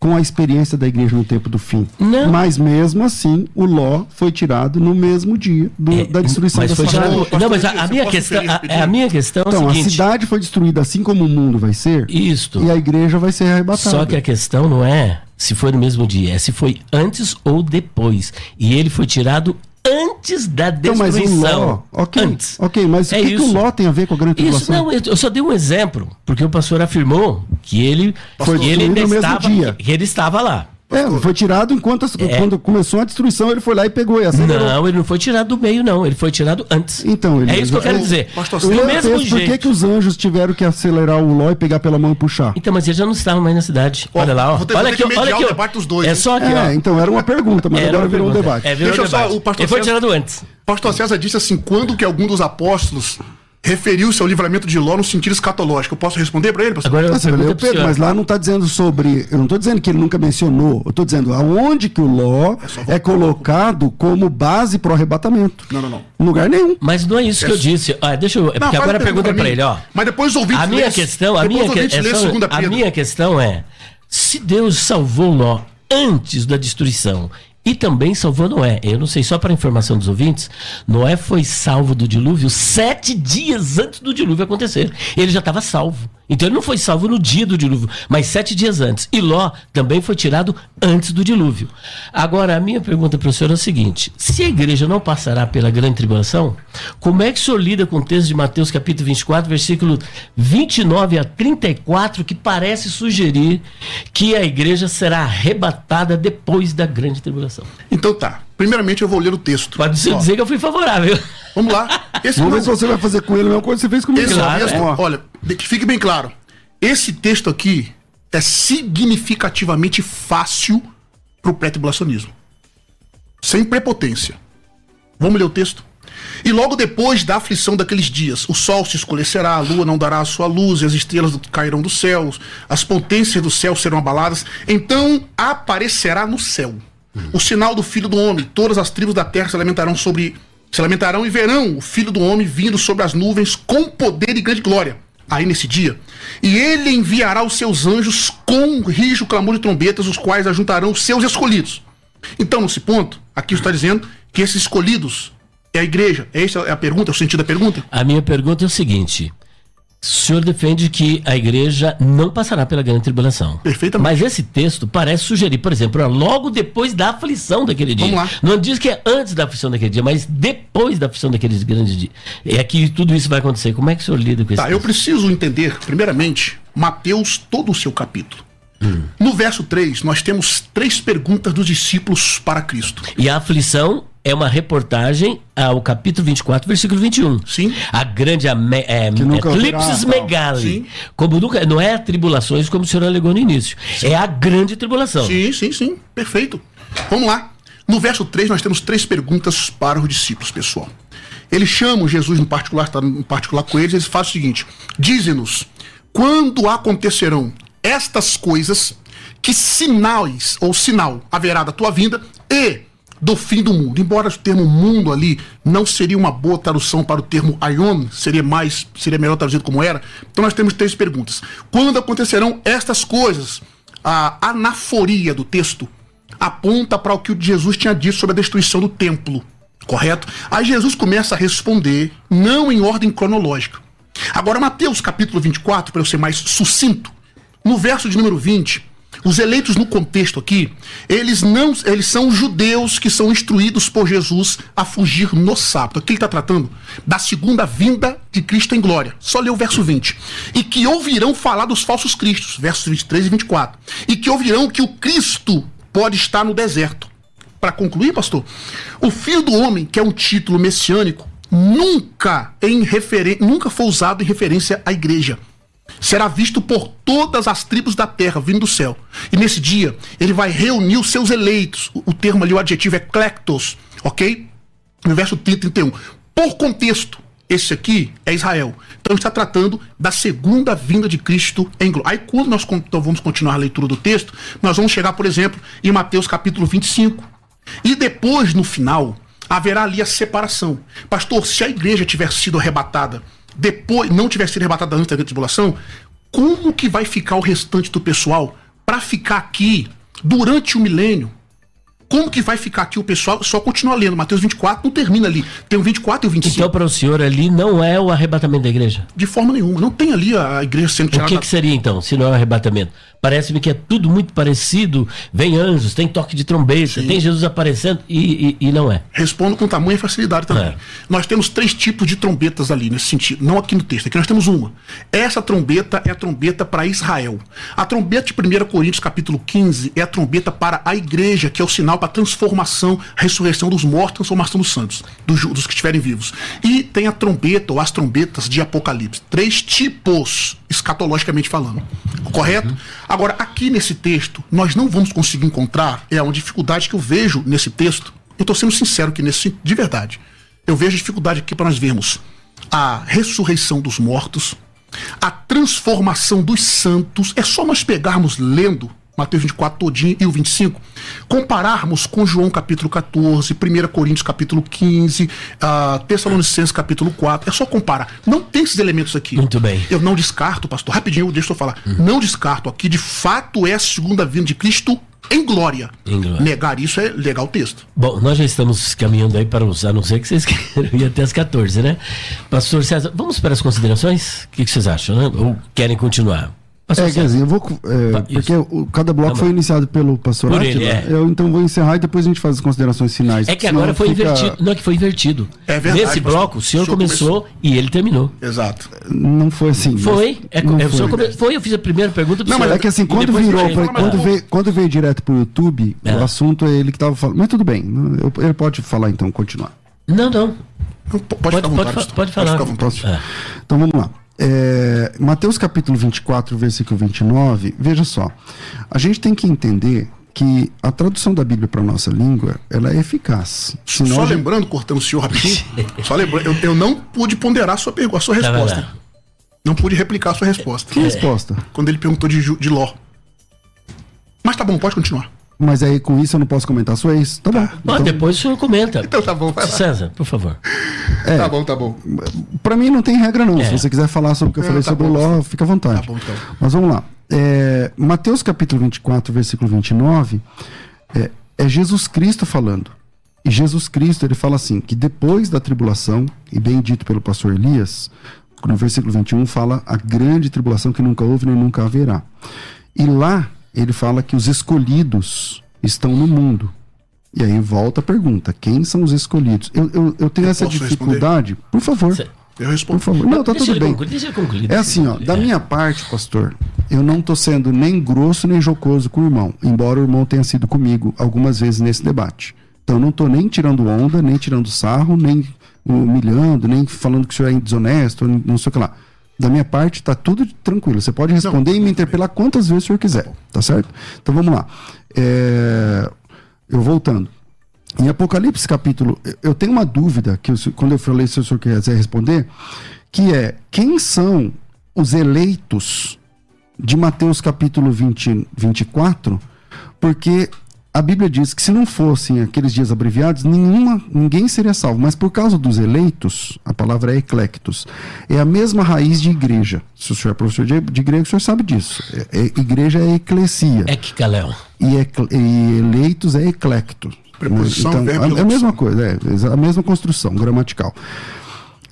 com a experiência da igreja no tempo do fim? Não. Mas mesmo assim, o Ló foi tirado no mesmo dia do- É, da destruição mas da foi cidade. tirado. Não, mas a, a minha questão, a, rapidinho? a minha questão é Então, o a seguinte. cidade foi destruída assim como o mundo vai ser, Isto. e a igreja vai ser arrebatada. Só que a questão não é se foi no mesmo dia, é se foi antes ou depois. E ele foi tirado antes da Então, mas destruição. o Ló, ok, Antes. ok, mas É o que, que o isso. Ló tem a ver com a grande Isso, tribulação? não, eu eu só dei um exemplo, porque o pastor afirmou que ele, Foi que ele ainda estava, ele estava lá. É, foi tirado enquanto as- É. quando começou a destruição, ele foi lá e pegou e acelerou. Não, ele não foi tirado do meio, não. Ele foi tirado antes. Então, ele é isso que eu quero dizer. Pastor, Do mesmo penso, por que, jeito. que os anjos tiveram que acelerar o Ló e pegar pela mão e puxar? Então, mas ele já não estava mais na cidade. Ó, olha lá, ó. ter- olha aqui, que olha aqui. o debate dos dois, É só aqui, É, ó. então era uma pergunta, mas Era agora virou um pergunta. debate. É, virou Deixa um eu só- debate. o pastor Ele foi tirado antes. Pastor César disse assim: quando que algum dos apóstolos referiu-se ao livramento de Ló no sentido escatológico? Eu posso responder para ele, pastor? Agora eu Nossa, pro Pedro, mas lá não está dizendo sobre. Eu não estou dizendo que ele nunca mencionou. Eu estou dizendo aonde que o Ló é, colocado como base para o arrebatamento. Não, não, não. Em lugar nenhum. Mas não é isso que eu disse. Ah, deixa eu. Não, porque agora a pergunta é mim. ele, ó. Mas depois ouvintes A minha lê- questão, a minha, que- é só- a minha questão é: se Deus salvou Ló antes da destruição e também salvou Noé, eu não sei, só para informação dos ouvintes, Noé foi salvo do dilúvio sete dias antes do dilúvio acontecer. Ele já estava salvo. Então ele não foi salvo no dia do dilúvio, mas sete dias antes. E Ló também foi tirado antes do dilúvio. Agora, a minha pergunta para o senhor é a seguinte: se a igreja não passará pela grande tribulação, como é que o senhor lida com o texto de Mateus capítulo 24, versículo 29 a 34, que parece sugerir que a igreja será arrebatada depois da grande tribulação? Então tá. Primeiramente eu vou ler o texto. Pode ser Ó, dizer que eu fui favorável. Vamos lá. Esse Vamos ver se você vai fazer com ele a mesma coisa que você fez comigo. Esse Claro, texto, Ó, olha, que fique bem claro. Esse texto aqui é significativamente fácil pro pré-tribulacionismo. Sem prepotência. Vamos ler o texto? E logo depois da aflição daqueles dias, o sol se escurecerá, a lua não dará a sua luz, e as estrelas cairão dos céus, as potências do céu serão abaladas. Então aparecerá no céu o sinal do Filho do Homem. Todas as tribos da terra se lamentarão sobre Se lamentarão e verão o filho do homem vindo sobre as nuvens com poder e grande glória. Aí nesse dia, e ele enviará os seus anjos com rijo clamor de trombetas, os quais ajuntarão os seus escolhidos. Então, nesse ponto, aqui está dizendo que esses escolhidos é a igreja. Essa é a pergunta, é o sentido da pergunta? A minha pergunta é o seguinte: o senhor defende que a igreja não passará pela grande tribulação. Perfeitamente. Mas esse texto parece sugerir, por exemplo, logo depois da aflição daquele dia. Vamos lá. Não diz que é antes da aflição daquele dia, mas depois da aflição daqueles grandes dias. É que tudo isso vai acontecer. Como é que o senhor lida com isso? Tá, eu preciso entender, primeiramente, Mateus, todo o seu capítulo. No verso 3, nós temos três perguntas dos discípulos para Cristo. E a aflição é uma reportagem ao capítulo 24, versículo 21. Sim. A grande ame, é, eclipses. Sim. Como nunca, não é tribulações como o senhor alegou no início. É a grande tribulação. Sim, sim, sim. Perfeito. Vamos lá. No verso 3, nós temos três perguntas para os discípulos, pessoal. Eles chamam Jesus no particular, está no particular com eles, eles fazem o seguinte: Dize-nos, quando acontecerão estas coisas, que sinais ou sinal haverá da tua vinda e do fim do mundo. Embora o termo mundo ali não seria uma boa tradução para o termo aion, seria mais, seria melhor traduzido como era. Então nós temos três perguntas. Quando acontecerão estas coisas? A anaforia do texto aponta para o que Jesus tinha dito sobre a destruição do templo, correto? Aí Jesus começa a responder, não em ordem cronológica. Agora, Mateus capítulo 24, para eu ser mais sucinto, no verso de número 20, os eleitos no contexto aqui, eles não, eles são judeus que são instruídos por Jesus a fugir no sábado. Aqui ele está tratando da segunda vinda de Cristo em glória. Só lê o verso 20. E que ouvirão falar dos falsos cristos, versos 23 e 24. E que ouvirão que o Cristo pode estar no deserto. Para concluir, pastor, o filho do homem, que é um título messiânico, nunca em referen nunca foi usado em referência à igreja será visto por todas as tribos da terra, vindo do céu. E nesse dia, ele vai reunir os seus eleitos. O, termo ali, o adjetivo é clectos, ok? No verso 30 e 31. Por contexto, esse aqui é Israel. Então está tratando da segunda vinda de Cristo em glória. Aí quando nós então, vamos continuar a leitura do texto, nós vamos chegar, por exemplo, em Mateus capítulo 25. E depois, no final, haverá ali a separação. Pastor, se a igreja tiver sido arrebatada depois, não tiver sido arrebatada antes da grande tribulação, como que vai ficar o restante do pessoal para ficar aqui durante o milênio? Como que vai ficar aqui o pessoal? Só continua lendo. Mateus 24 não termina ali. Tem o 24 e o 25. Então, para o senhor ali, não é o arrebatamento da igreja. De forma nenhuma. Não tem ali a igreja sendo O tirada. que, da- que seria então, se não é o arrebatamento? Parece-me que é tudo muito parecido. Vem anjos, tem toque de trombeta, tem Jesus aparecendo e, e- e não é. Respondo com tamanha facilidade também. É. Nós temos três tipos de trombetas ali nesse sentido, não aqui no texto. Aqui nós temos uma. Essa trombeta é a trombeta para Israel. A trombeta de 1 Coríntios, capítulo 15, é a trombeta para a igreja, que é o sinal para a transformação, ressurreição dos mortos, transformação dos santos, dos, dos que estiverem vivos. E tem a trombeta ou as trombetas de Apocalipse. Três tipos, escatologicamente falando. Correto? Agora, aqui nesse texto, nós não vamos conseguir encontrar, é uma dificuldade que eu vejo nesse texto. Eu estou sendo sincero aqui nesse de verdade. Eu vejo dificuldade aqui para nós vermos a ressurreição dos mortos, a transformação dos santos. É só nós pegarmos lendo Mateus 24 todinho e o 25, compararmos com João capítulo 14, 1 Coríntios capítulo 15, ah, Tessalonicenses capítulo 4. É só comparar. Não tem esses elementos aqui. Muito bem. Eu não descarto, pastor. Rapidinho, deixa eu falar. Não descarto aqui, de fato, é a segunda vinda de Cristo em glória. Em glória. Negar isso é legal o texto. Bom, nós já estamos caminhando aí para os, a não ser que vocês [laughs] queiram ir até as 14, né? Pastor César, vamos para as considerações? O que, que vocês acham, né? Ou querem continuar? Pastor É, quer dizer, eu vou. é, Vai, porque o- cada bloco Tá foi iniciado pelo pastor Por ele, é. Eu então vou encerrar e depois a gente faz as considerações finais. É que agora foi fica- invertido. Não, é que foi invertido. É verdade, Nesse bloco, o senhor, O senhor começou, e ele terminou. Exato. Não foi assim. mas- Foi. É, não é, o senhor foi. come- foi, eu fiz a primeira pergunta pro Não, mas senhor. é que assim, quando virou, foi- quando, veio, quando veio direto pro YouTube, É. o assunto é ele que tava falando. Mas tudo bem, eu- ele pode falar então, continuar. Não, não. Pode, Pode, pode, pode falar. Posso? É. Então vamos lá. É, Mateus capítulo 24, versículo 29, veja só. A gente tem que entender que a tradução da Bíblia para nossa língua, ela é eficaz. Senão Só gente- lembrando, cortando o senhor rapidinho, [laughs] só lembrando, eu, eu não pude ponderar a sua, pergu- a sua Tá resposta. vendo? Não pude replicar a sua resposta. Que resposta? Quando ele perguntou de, de Ló. Mas tá bom, pode continuar. Mas aí com isso eu não posso comentar a sua ex. Tá bom. Ah, depois o senhor comenta. [laughs] Então tá bom, vai lá. César, por favor. É. Tá bom, tá bom. Pra mim não tem regra não. É. Se você quiser falar sobre o que eu falei tá sobre bom. o Ló, fica à vontade. Tá bom, então. Mas vamos lá. É, Mateus capítulo 24, versículo 29, é, é Jesus Cristo falando. E Jesus Cristo, ele fala assim, que depois da tribulação, e bem dito pelo pastor Elias, no versículo 21 fala a grande tribulação que nunca houve nem nunca haverá. E lá ele fala que os escolhidos estão no mundo. E aí volta a pergunta: quem são os escolhidos? Eu, eu, eu tenho Eu essa dificuldade. Por favor. Cê- Eu Por respondo. favor. Não, tá deixa, tudo bem. concluir, deixa concluir. É assim, ó, concluir. da É. minha parte, pastor, eu não tô sendo nem grosso nem jocoso com o irmão, embora o irmão tenha sido comigo algumas vezes nesse debate. Então eu não tô nem tirando onda, nem tirando sarro, nem humilhando, nem falando que o senhor é desonesto, não sei o que lá. Da minha parte, tá tudo tranquilo. Você pode responder e me interpelar quantas vezes o senhor quiser, tá certo? Então vamos lá. É, Eu voltando. Em Apocalipse capítulo, eu- eu tenho uma dúvida que eu- quando eu falei se o senhor quiser responder, que é quem são os eleitos de Mateus capítulo 20, 24, porque a Bíblia diz que se não fossem aqueles dias abreviados, nenhuma, ninguém seria salvo. Mas por causa dos eleitos, a palavra é eclectos, é a mesma raiz de igreja. Se o senhor é professor de, de grego, o senhor sabe disso. É- é- igreja é eclesia É e, e eleitos é eclecto. Preposição, Então, verbo e é, a mesma coisa, é a mesma construção gramatical.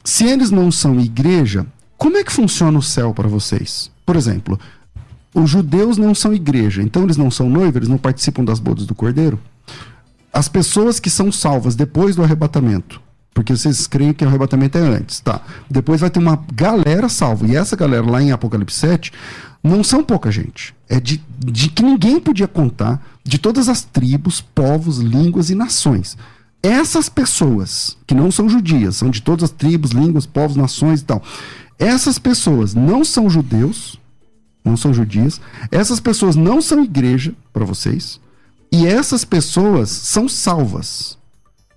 Se eles não são igreja, como é que funciona o céu para vocês? Por exemplo, os judeus não são igreja, então eles não são noivos, eles não participam das bodas do cordeiro. As pessoas que são salvas depois do arrebatamento, porque vocês creem que o arrebatamento é antes, tá? Depois vai ter uma galera salva, e essa galera lá em Apocalipse 7 não são pouca gente. É de, de que ninguém podia contar, de todas as tribos, povos, línguas e nações. Essas pessoas, que não são judias, são de todas as tribos, línguas, povos, nações e tal. Essas pessoas não são judeus, não são judias. Essas pessoas não são igreja para vocês. E essas pessoas são salvas.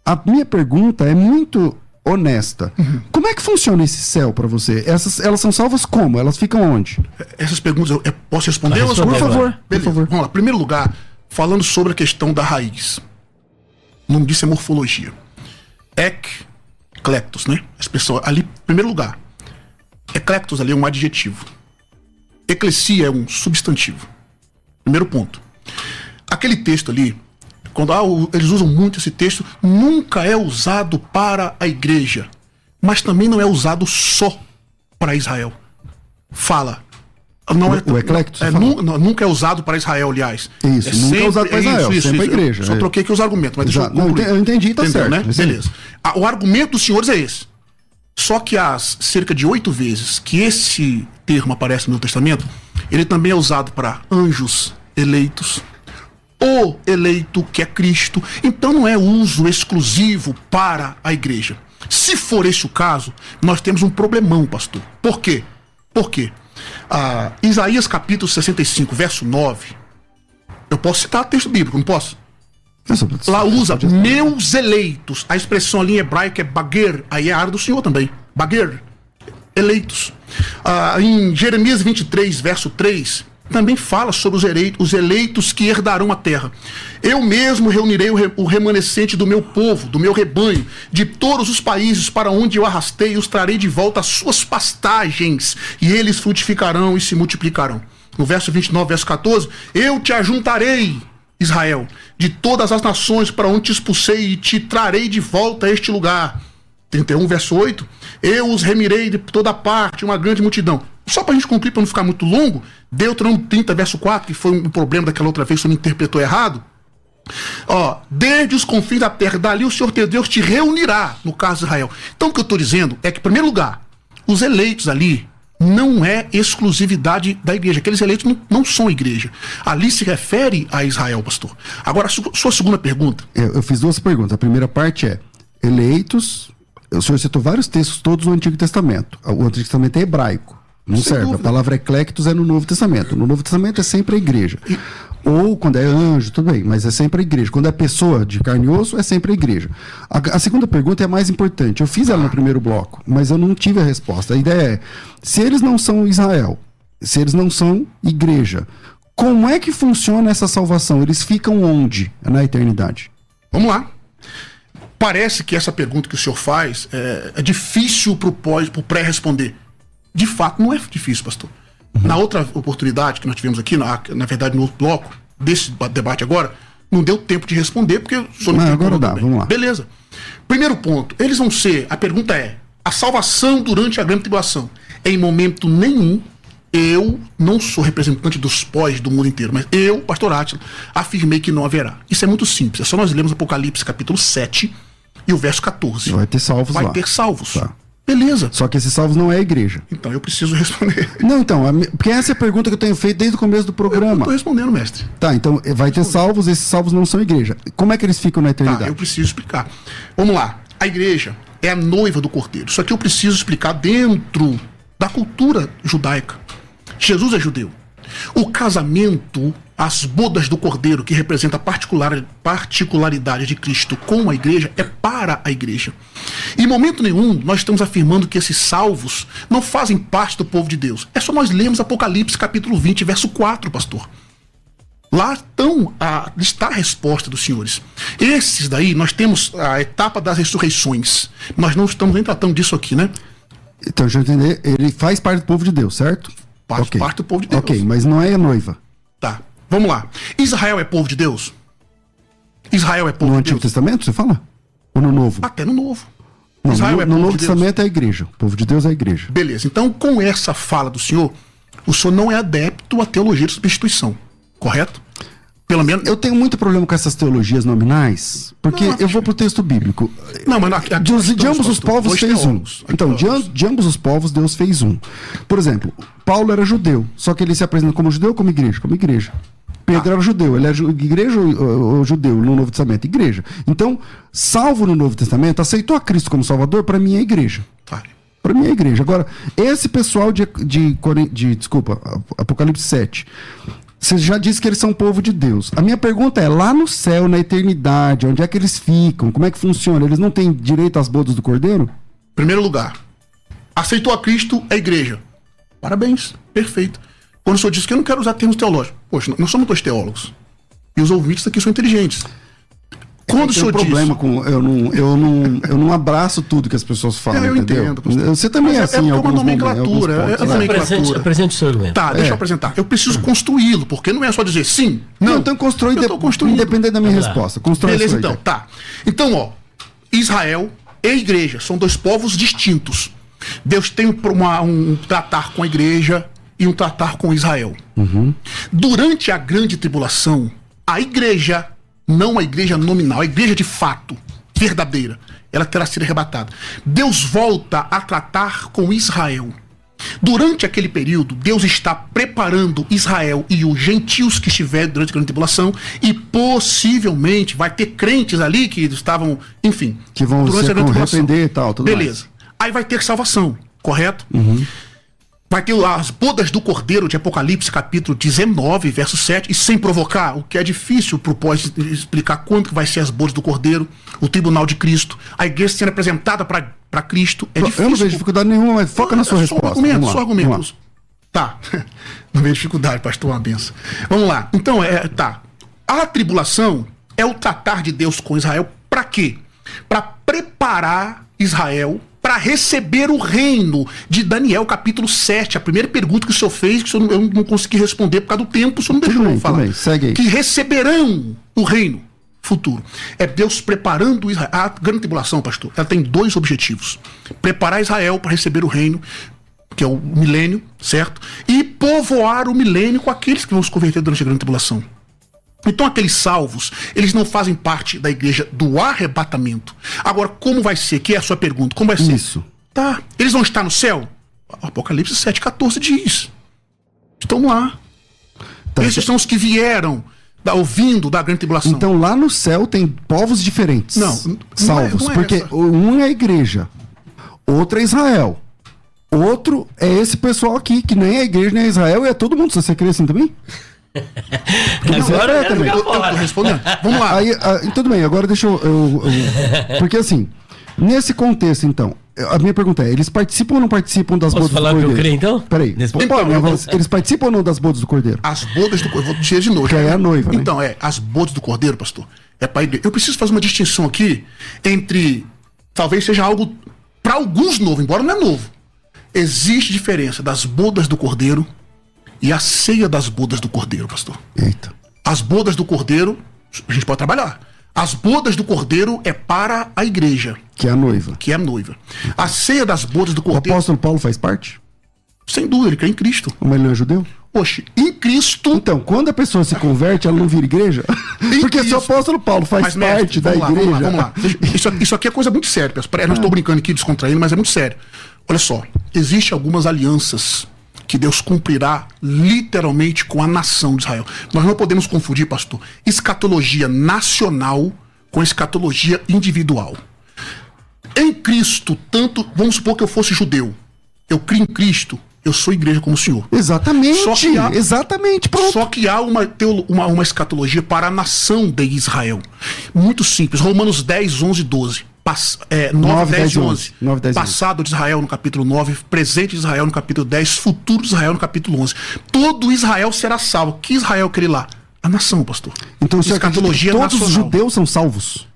A minha pergunta é muito honesta. Como é que funciona esse céu para você? Essas, elas são salvas como? Elas ficam onde? Essas perguntas eu, eu posso responder? Responder por favor. agora. Por favor. Vamos lá. Primeiro lugar, falando sobre a questão da raiz. O nome disso é morfologia. Ec, clectos, né? As pessoas ali, primeiro lugar. Eclectos ali é um adjetivo. Eclesia é um substantivo. Primeiro ponto. Aquele texto ali, quando ah, eles usam muito esse texto, nunca é usado para a igreja, mas também não é usado só para Israel. Fala. Não O- é, o eclecto, é, nu- não, nunca é usado para Israel, aliás. Isso, nunca é usado para Israel, sempre a igreja, Só é. troquei aqui os argumentos, mas deixa eu. Não, eu entendi, tá Entendeu, certo. Né? Isso. Beleza. O argumento dos senhores é esse. Só que as cerca de oito vezes que esse termo aparece no Novo Testamento, ele também é usado para anjos eleitos, o eleito que é Cristo. Então não é uso exclusivo para a igreja. Se for esse o caso, nós temos um problemão, pastor. Por quê? Por quê? Ah, Isaías capítulo 65, verso 9. Eu posso citar texto bíblico, não posso? Lá usa meus eleitos. A expressão ali em hebraico é baguer. Aí é a área do Senhor também. Baguer. Eleitos. Ah, em Jeremias 23, verso 3, também fala sobre os eleitos, os eleitos que herdarão a terra. Eu mesmo reunirei o, re- o remanescente do meu povo, do meu rebanho, de todos os países para onde eu arrastei, e os trarei de volta às suas pastagens, e eles frutificarão e se multiplicarão. No verso 29, verso 14, eu te ajuntarei Israel, de todas as nações para onde te expulsei e te trarei de volta a este lugar. 31, verso 8. Eu os remirei de toda parte, uma grande multidão. Só para a gente cumprir, para não ficar muito longo, Deuteronômio 30, verso 4, que foi um problema daquela outra vez, que você me interpretou errado. Ó, desde os confins da terra, dali o Senhor teu Deus te reunirá, no caso de Israel. Então o que eu estou dizendo é que, em primeiro lugar, os eleitos ali não é exclusividade da igreja. Aqueles eleitos não, não são igreja. Ali se refere a Israel, pastor. Agora, sua segunda pergunta. Eu, eu fiz duas perguntas. A primeira parte é: eleitos. O senhor citou vários textos, todos no Antigo Testamento. O Antigo Testamento é hebraico. Não Sem serve. dúvida. A palavra eclectos é no Novo Testamento. No Novo Testamento é sempre a igreja. Ou quando é anjo, tudo bem, mas é sempre a igreja. Quando é pessoa de carne e osso, é sempre a igreja. A, a segunda pergunta é a mais importante. Eu fiz ela no primeiro bloco, mas eu não tive a resposta. A ideia é: se eles não são Israel, se eles não são igreja, Como é que funciona essa salvação? Eles ficam onde na eternidade? Vamos lá. Parece que essa pergunta que o senhor faz é, é difícil para o pré-responder. De fato, não é difícil, pastor. Uhum. Na outra oportunidade que nós tivemos aqui, na, na verdade, no outro bloco desse debate agora, não deu tempo de responder, porque o senhor não tem agora dá, também. vamos lá. Beleza. Primeiro ponto, eles vão ser, a pergunta é, a salvação durante a grande tribulação. Em momento nenhum, eu não sou representante dos pós do mundo inteiro, mas eu, pastor Átila, afirmei que não haverá. Isso é muito simples, é só nós lermos Apocalipse capítulo 7 e o verso 14. Vai ter salvos Vai lá. ter salvos. Tá. Beleza. Só que esses salvos não é a igreja. Então eu preciso responder. [laughs] Não, então, a porque essa é a pergunta que eu tenho feito desde o começo do Eu programa. tô respondendo, mestre. Tá, então eh, vai ter salvos, esses salvos não são igreja. Como é que eles ficam na Tá, eternidade? eu preciso explicar. Vamos lá. A igreja é a noiva do cordeiro. Isso aqui eu preciso explicar dentro da cultura judaica. Jesus é judeu. O casamento, as bodas do cordeiro, que representa a particular, particularidade de Cristo com a igreja, é para a igreja. Em momento nenhum, nós estamos afirmando que esses salvos não fazem parte do povo de Deus. É só nós lermos Apocalipse capítulo 20, verso 4, pastor. Lá estão a, está a resposta dos senhores. Esses daí, nós temos a etapa das ressurreições. Nós não estamos nem tratando disso aqui, né? Então, deixa eu entender, ele faz parte do povo de Deus, certo? Faz Ok. parte do povo de Deus. Ok, mas não é a noiva. Tá, vamos lá. Israel é povo de Deus? Israel é povo No de Antigo Deus? Testamento, você fala? Ou no Novo? Até no Novo. Não, Israel no, é no Novo de Deus. Testamento é a igreja. O povo de Deus é a igreja. Beleza, então com essa fala do senhor, o senhor não é adepto à teologia de substituição, correto? Pelo menos. Eu tenho muito problema com essas teologias nominais, porque Não, eu vou pro texto bíblico. Não, mas aqui De, de ambos os povos fez um. Então, de, de ambos os povos, Deus fez um. Por exemplo, Paulo era judeu, só que ele se apresenta como judeu ou como igreja? Como igreja. Pedro era judeu, ele é igreja ou, judeu no Novo Testamento? Igreja. Então, salvo no Novo Testamento, aceitou a Cristo como Salvador, para mim é igreja. Tá. Para mim é igreja. Agora, esse pessoal de, de, de- desculpa, Apocalipse 7, você já disse que eles são povo de Deus. A minha pergunta é, lá no céu, na eternidade, onde é que eles ficam? Como é que funciona? Eles não têm direito às bodas do Cordeiro? Primeiro lugar, aceitou a Cristo é igreja. Parabéns, perfeito. Quando o senhor disse que eu não quero usar termos teológicos, poxa, nós somos dois teólogos. E os ouvintes aqui são inteligentes. Quando o um senhor problema disse. com. Eu não, eu, não, eu não abraço tudo que as pessoas falam. É, eu entendeu? entendo. Você também Mas é é- assim, é em uma nomenclatura, é- é nomenclatura. Apresente, o seu argumento. Tá, deixa eu apresentar. Eu preciso construí-lo, porque não é só dizer sim, não. Não, então constrói, Eu de, construindo. independente da minha Vamos resposta. Constrói Beleza, então, ideia. tá. Então, ó, Israel e igreja são dois povos distintos. Deus tem um, uma- um tratar com a igreja e um tratar com Israel. Durante a grande tribulação, a igreja, não a igreja nominal, a igreja de fato, verdadeira, ela terá sido arrebatada. Deus volta a tratar com Israel. Durante aquele período, Deus está preparando Israel e os gentios que estiverem durante a grande tribulação, e possivelmente vai ter crentes ali que estavam, enfim, Que vão se arrepender e tal, tudo Beleza. Aí vai ter salvação, correto? Uhum. Vai ter as bodas do cordeiro de Apocalipse, capítulo 19, verso 7, e sem provocar, o que é difícil pro pós explicar quando que vai ser as bodas do cordeiro, o tribunal de Cristo, a igreja sendo apresentada para Cristo. É difícil. Eu não vejo dificuldade nenhuma, mas foca na sua É resposta. Só lá, só argumentos. Tá. [laughs] Não vejo dificuldade, pastor, uma benção. Vamos lá. Então, é, tá. A tribulação é o tratar de Deus com Israel para quê? Para preparar Israel para receber o reino de Daniel, capítulo 7. A primeira pergunta que o senhor fez, que o senhor não- eu não consegui responder por causa do tempo, o senhor não deixou bem, eu falar. bem, segue aí. Que receberão o reino futuro. É Deus preparando Israel. A grande tribulação, pastor, ela tem dois objetivos: preparar Israel para receber o reino, que é o milênio, certo? E povoar o milênio com aqueles que vão se converter durante a grande tribulação. Então, aqueles salvos, eles não fazem parte da igreja do arrebatamento. Agora, como vai ser? Que é a sua pergunta. Como vai ser? Isso. Tá. Eles vão estar no céu? Apocalipse 7,14 diz. Estão lá. Tá, Esses são os que vieram da, ouvindo da grande tribulação. Então lá no céu tem povos diferentes. Não, não é- salvos. não é porque essa. um é a igreja, outro é Israel. Outro é esse pessoal aqui, que nem é a igreja, nem é Israel, e é todo mundo. Você crê assim também? Agora é também. eu, eu respondendo. [laughs] Vamos lá. Aí, ah, tudo bem, agora deixa eu, eu- eu- Porque assim, Nesse contexto, então, a minha pergunta é: eles participam ou não participam das Posso bodas falar do o que eu cordeiro? creio, então? Peraí. Nesse- Pô, Então, eles participam ou não das bodas do cordeiro? As bodas do cordeiro. Vou dizer de novo. Que é a noiva, né? Então, é, as bodas do cordeiro, pastor. É para igreja. Eu preciso fazer uma distinção aqui entre. Talvez seja algo. Para alguns novo, embora não é novo. Existe diferença das bodas do cordeiro e a ceia das bodas do cordeiro, pastor. Eita. As bodas do cordeiro, a gente pode trabalhar. As bodas do cordeiro é para a igreja, Que é a noiva. que é a noiva. A ceia das bodas do O cordeiro, apóstolo Paulo faz parte? sem dúvida, ele crê em Cristo. Mas ele não é judeu? Oxe, em Cristo. Então, quando a pessoa se converte, ela não vira igreja? [laughs] Porque se o Cristo. apóstolo Paulo faz Mas, parte mestre, da vamos lá, igreja. Vamos lá, vamos lá. Isso, isso aqui é coisa muito séria, pessoal. Eu não Ah. estou brincando aqui, descontraindo, mas é muito sério. Olha só, existem algumas alianças que Deus cumprirá literalmente com a nação de Israel. Nós não podemos confundir, pastor, escatologia nacional com escatologia individual. Em Cristo, tanto, vamos supor que eu fosse judeu, eu crio em Cristo, eu sou igreja como o Senhor. Exatamente. Só que há- Exatamente. Pronto. Só que há uma, uma, uma escatologia para a nação de Israel. Muito simples. Romanos 10, 11 12. Pass, é, 9, 9, 10 10, e 11. 11. 9, 10 e 11. Passado de Israel no capítulo 9, presente de Israel no capítulo 10, futuro de Israel no capítulo 11. Todo Israel será salvo. Que Israel quer ir lá? A nação, pastor. Então, escatologia todos os nacional. judeus são salvos?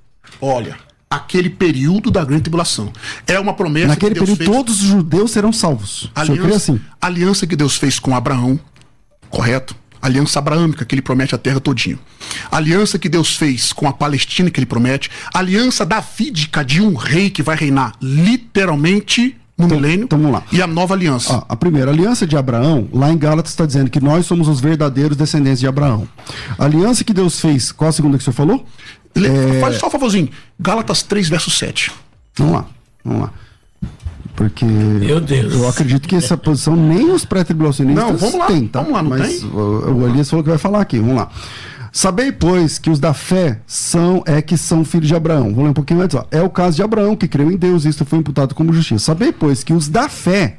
Olha, aquele período da grande tribulação. É uma promessa Naquele que Deus período, fez. todos os judeus serão salvos. Crê aliança, assim? aliança que Deus fez com Abraão, correto? Aliança abraâmica que ele promete a terra todinho. Aliança que Deus fez com a Palestina que ele promete. Aliança davídica de um rei que vai reinar literalmente no milênio. então vamos lá. E a nova aliança. Ó, a primeira aliança de Abraão, lá em Gálatas está dizendo que nós somos os verdadeiros descendentes de Abraão. A aliança que Deus fez, qual a segunda que o senhor falou? Le- é- Faz só um favorzinho. Gálatas 3, verso 7. Vamos lá, vamos lá. Porque Meu Deus. eu acredito que essa posição nem os pré-tribulacionistas Não, vamos lá, têm, tá? vamos lá, não Mas tem? O, o Elias falou que vai falar aqui, vamos lá. Sabei, pois, que os da fé são é que são filhos de Abraão. Vou ler um pouquinho antes, ó. É o caso de Abraão, que creu em Deus, e isto foi imputado como justiça. Sabei, pois, que os da fé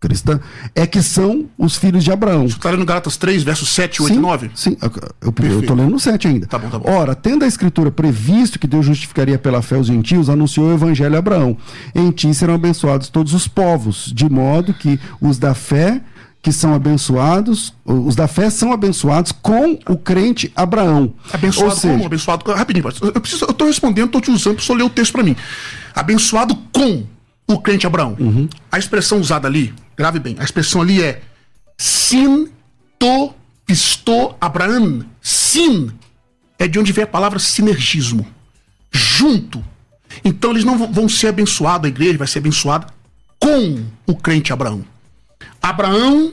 cristã é que são os filhos de Abraão. Está lendo Gálatas 3, verso 7, 8 e 9? Sim, eu, tô lendo no 7 ainda. Tá bom, tá bom. Ora, tendo a escritura previsto que Deus justificaria pela fé os gentios, anunciou o evangelho a Abraão. Em ti serão abençoados todos os povos, de modo que os da fé que são abençoados, os da fé são abençoados com o crente Abraão. Abençoado Ou seja, como? Abençoado com... Rapidinho, eu, tô respondendo, tô te usando, só ler o texto para mim. Abençoado com o crente Abraão. Uhum. A expressão usada ali, grave bem, a expressão ali é sin to pisto Abraão. Sin é de onde vem a palavra sinergismo. Junto. Então eles não vão- ser abençoados, a igreja vai ser abençoada com o crente Abraão. Abraão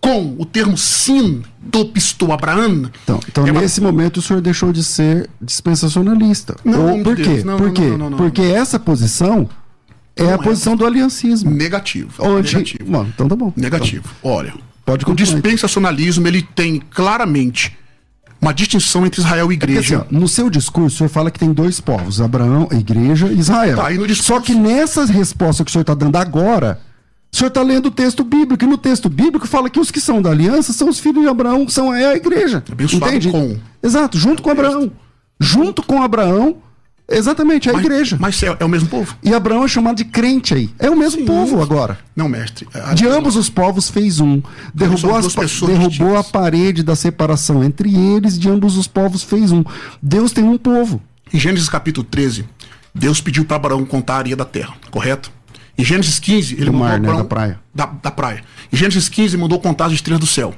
com o termo sin do pisto Abraão. Então, então é uma- nesse momento o senhor deixou de ser dispensacionalista. Não, Ou por quê? não, por quê? não, Porque essa posição é Não a é. posição do aliancismo. Negativo. Onde... Negativo. Bom, então tá bom. Negativo. Olha, Pode o continuar, então. dispensacionalismo ele tem claramente uma distinção entre Israel e Porque, assim, igreja. ó, no seu discurso, o senhor fala que tem dois povos, Abraão, a igreja e Israel. Tá, e discurso- Só que nessa resposta que o senhor está dando agora, o senhor está lendo o texto bíblico, e no texto bíblico fala que os que são da aliança são os filhos de Abraão, são é a igreja. Abençoado Entende? com. Exato, junto com Abraão. Junto com Abraão, exatamente, é a mas, igreja. Mas é, é o mesmo povo? E Abraão é chamado de crente aí. É o mesmo Sim. povo agora. Não, mestre. A- De ambos os povos fez um. Derrubou, as derrubou a parede da separação entre eles, de ambos os povos fez um. Deus tem um povo. Em Gênesis capítulo 13, Deus pediu para Abraão contar a areia da terra, correto? Em Gênesis 15, ele Do mandou mar, né? Abraão- Da praia. Da, da praia. Em Gênesis 15, mandou contar as estrelas do céu.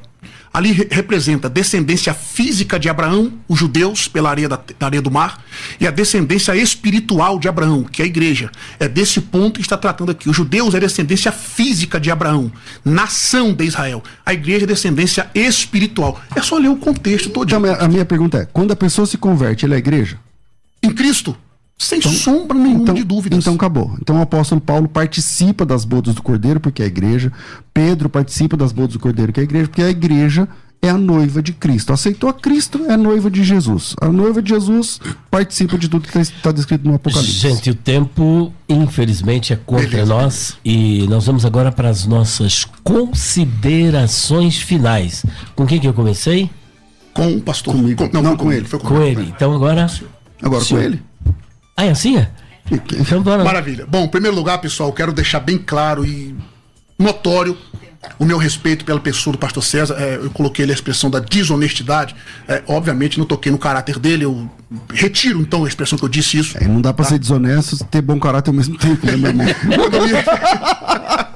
Ali re- representa a descendência física de Abraão, os judeus, pela areia da, da areia do mar, e a descendência espiritual de Abraão, que é a igreja. É desse ponto que está tratando aqui. Os judeus é descendência física de Abraão, nação de Israel. A igreja é descendência espiritual. É só ler o contexto todo. Então, a minha pergunta é: quando a pessoa se converte, ele é igreja? Em Cristo, sem sombra nenhuma Então, de dúvidas. então acabou. Então o apóstolo Paulo participa das bodas do Cordeiro, porque é a igreja. Pedro participa das bodas do Cordeiro, que é a igreja, porque a igreja é a noiva de Cristo. Aceitou a Cristo, é a noiva de Jesus. A noiva de Jesus participa de tudo que está descrito no Apocalipse. Gente, o tempo, infelizmente, é contra Beleza. nós. E nós vamos agora para as nossas considerações finais. Com quem que eu comecei? Com o pastor. Comigo. Com- Não, foi com ele. Foi Com ele. Então agora. Agora Senhor. com ele. Ah, é assim? é? Então bora. Maravilha. Bom, em primeiro lugar, pessoal, quero deixar bem claro e notório o meu respeito pela pessoa do pastor César. É, eu coloquei ali a expressão da desonestidade. É, obviamente, não toquei no caráter dele. Eu retiro, então, a expressão que eu disse isso. É, não dá pra ser desonesto e ter bom caráter ao mesmo tempo, né, meu irmão? [laughs] Quando eu, me... [laughs]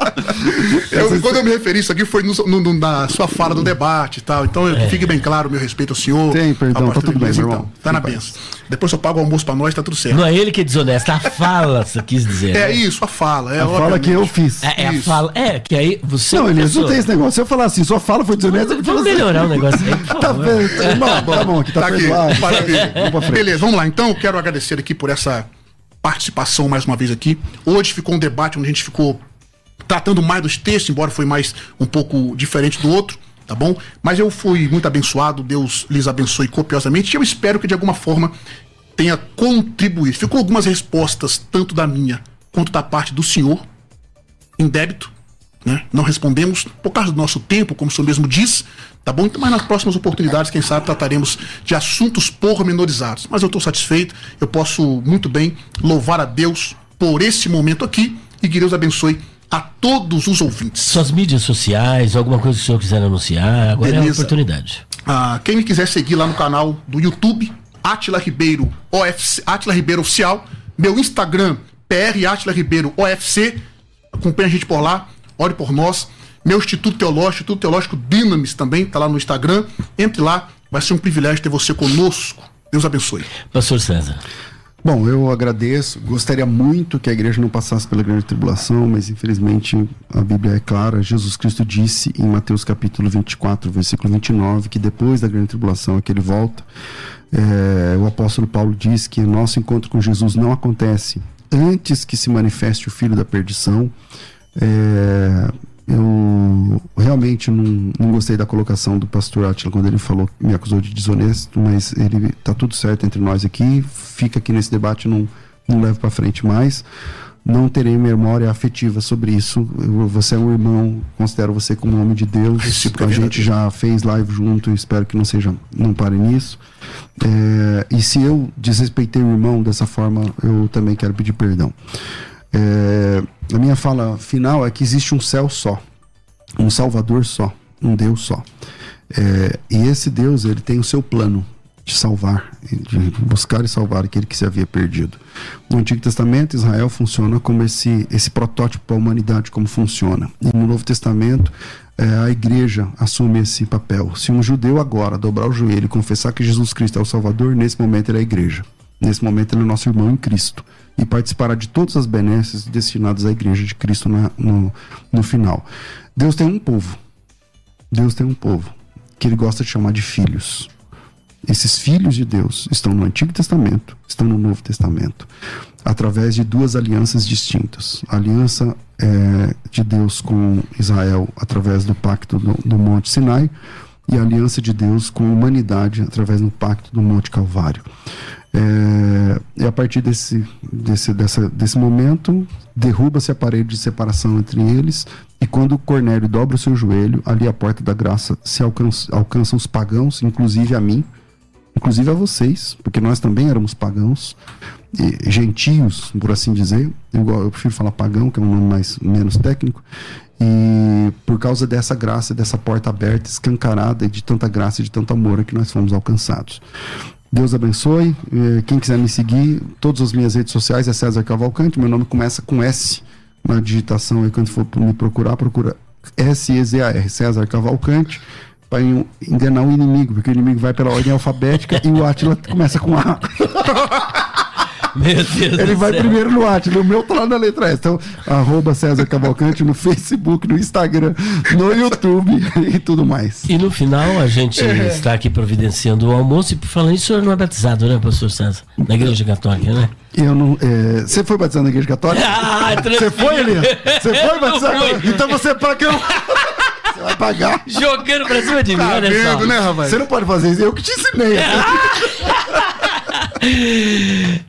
Eu- quando eu me referi isso aqui foi no- no- no- na sua fala do debate e tal. Então, que fique bem claro o meu respeito ao senhor. Tem, perdão, tá tudo bem, meu então. irmão. Tá na benção. Depois eu pago o almoço pra nós, tá tudo certo. Não é ele que é desonesto, a fala, você quis dizer. É né? isso, a fala. É, A fala que eu fiz. É, é a fala. É, que aí você. Não, Elias, não tem esse negócio. Se eu falar assim, sua fala foi desonesta, eu Vamos melhorar o negócio aí, por [laughs] Tá favor. Irmão, tá bom aqui, tá, Tá aqui, perdoado. maravilha. Vamos pra frente. Beleza, vamos lá. Então, eu quero agradecer aqui por essa participação mais uma vez aqui. Hoje ficou um debate onde a gente ficou tratando mais dos textos, embora foi mais um pouco diferente do outro, tá bom? Mas eu fui muito abençoado, Deus lhes abençoe copiosamente, e eu espero que de alguma forma tenha contribuído. Ficou algumas respostas, tanto da minha quanto da parte do senhor, em débito, né? Não respondemos por causa do nosso tempo, como o senhor mesmo diz, tá bom? Então, mas nas próximas oportunidades, quem sabe, trataremos de assuntos pormenorizados. Mas eu estou satisfeito, eu posso muito bem louvar a Deus por esse momento aqui e que Deus abençoe a todos os ouvintes. Suas mídias sociais, alguma coisa que o senhor quiser anunciar, agora é a Beleza. oportunidade. Ah, quem me quiser seguir lá no canal do YouTube, Atila Ribeiro OFC, Atila Ribeiro Oficial, meu Instagram, PR Atila Ribeiro OFC, acompanha a gente por lá, ore por nós. Meu Instituto Teológico, Instituto Teológico Dinamis também, tá lá no Instagram. Entre lá, vai ser um privilégio ter você conosco. Deus abençoe. Pastor César. Bom, eu agradeço. Gostaria muito que a igreja não passasse pela grande tribulação, mas infelizmente a Bíblia é clara. Jesus Cristo disse em Mateus capítulo 24, versículo 29, que depois da grande tribulação é que ele volta. É, o apóstolo Paulo diz que o nosso encontro com Jesus não acontece antes que se manifeste o filho da perdição. É, eu realmente não, não gostei da colocação do pastor Atila quando ele falou, me acusou de desonesto, mas ele tá tudo certo entre nós aqui, fica aqui nesse debate, não, não levo para frente mais. Não terei memória afetiva sobre isso. Eu- você é um irmão, considero você como um homem de Deus. A é gente já fez live junto, espero que não seja, não pare nisso. É, e se eu desrespeitei o irmão dessa forma, eu também quero pedir perdão. É, a minha fala final é que existe um céu só, um Salvador só, um Deus só. É, e esse Deus, ele tem o seu plano de salvar, de buscar e salvar aquele que se havia perdido. No Antigo Testamento, Israel funciona como esse, esse protótipo para a humanidade, como funciona. E no Novo Testamento, é, a igreja assume esse papel. Se um judeu agora dobrar o joelho e confessar que Jesus Cristo é o Salvador, nesse momento ele é a igreja. Nesse momento ele é nosso irmão em Cristo. E participará de todas as benesses destinadas à igreja de Cristo na- no, no final. Deus tem um povo. Deus tem um povo que ele gosta de chamar de filhos. Esses filhos de Deus estão no Antigo Testamento, estão no Novo Testamento, através de duas alianças distintas. A aliança eh, de Deus com Israel através do pacto do, do Monte Sinai e a aliança de Deus com a humanidade através do pacto do Monte Calvário. É, e a partir desse, desse, dessa, desse momento, derruba-se a parede de separação entre eles, e quando Cornélio dobra o seu joelho, ali a porta da graça se alcança, alcança os pagãos, inclusive a mim, inclusive a vocês, porque nós também éramos pagãos, gentios, por assim dizer. Eu prefiro falar pagão, que é um nome mais, menos técnico. E por causa dessa graça, dessa porta aberta, escancarada, e de tanta graça e de tanto amor é que nós fomos alcançados. Deus abençoe. Eh, Quem quiser me seguir, todas as minhas redes sociais é César Cavalcante. Meu nome começa com S na digitação aí quando for me procurar, procura S-E-Z-A-R, César Cavalcante, para enganar o inimigo, porque o inimigo vai pela ordem alfabética e o Átila começa com A. [laughs] [laughs] Meu Deus Ele vai céu. primeiro no Átila, o meu tá lá na letra S. Então, arroba César Cavalcante no Facebook, no Instagram, no [laughs] YouTube e tudo mais. E no final a gente É. está aqui providenciando o almoço. E por falar nisso, o senhor não é batizado, né, pastor César? Na igreja católica, né? Eu não. é, Você foi batizado na igreja católica? [laughs] Ah, Você foi, Elias? Você foi batizado? Então você paga. Você vai pagar. Jogando pra cima de mim, Tá olha só. vendo, né, rapaz? Você não pode fazer isso. Eu que te ensinei.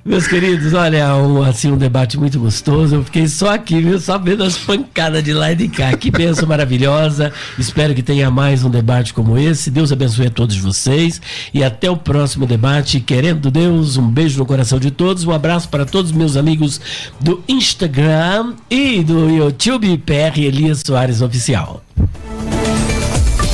Meus queridos, olha, um, assim, um debate muito gostoso. Eu fiquei só aqui, viu? Só vendo as pancadas de lá e de cá. Que benção [laughs] maravilhosa. Espero que tenha mais um debate como esse. Deus abençoe a todos vocês. E até o próximo debate. Querendo Deus, um beijo no coração de todos. Um abraço para todos os meus amigos do Instagram e do YouTube PR Elias Soares Oficial.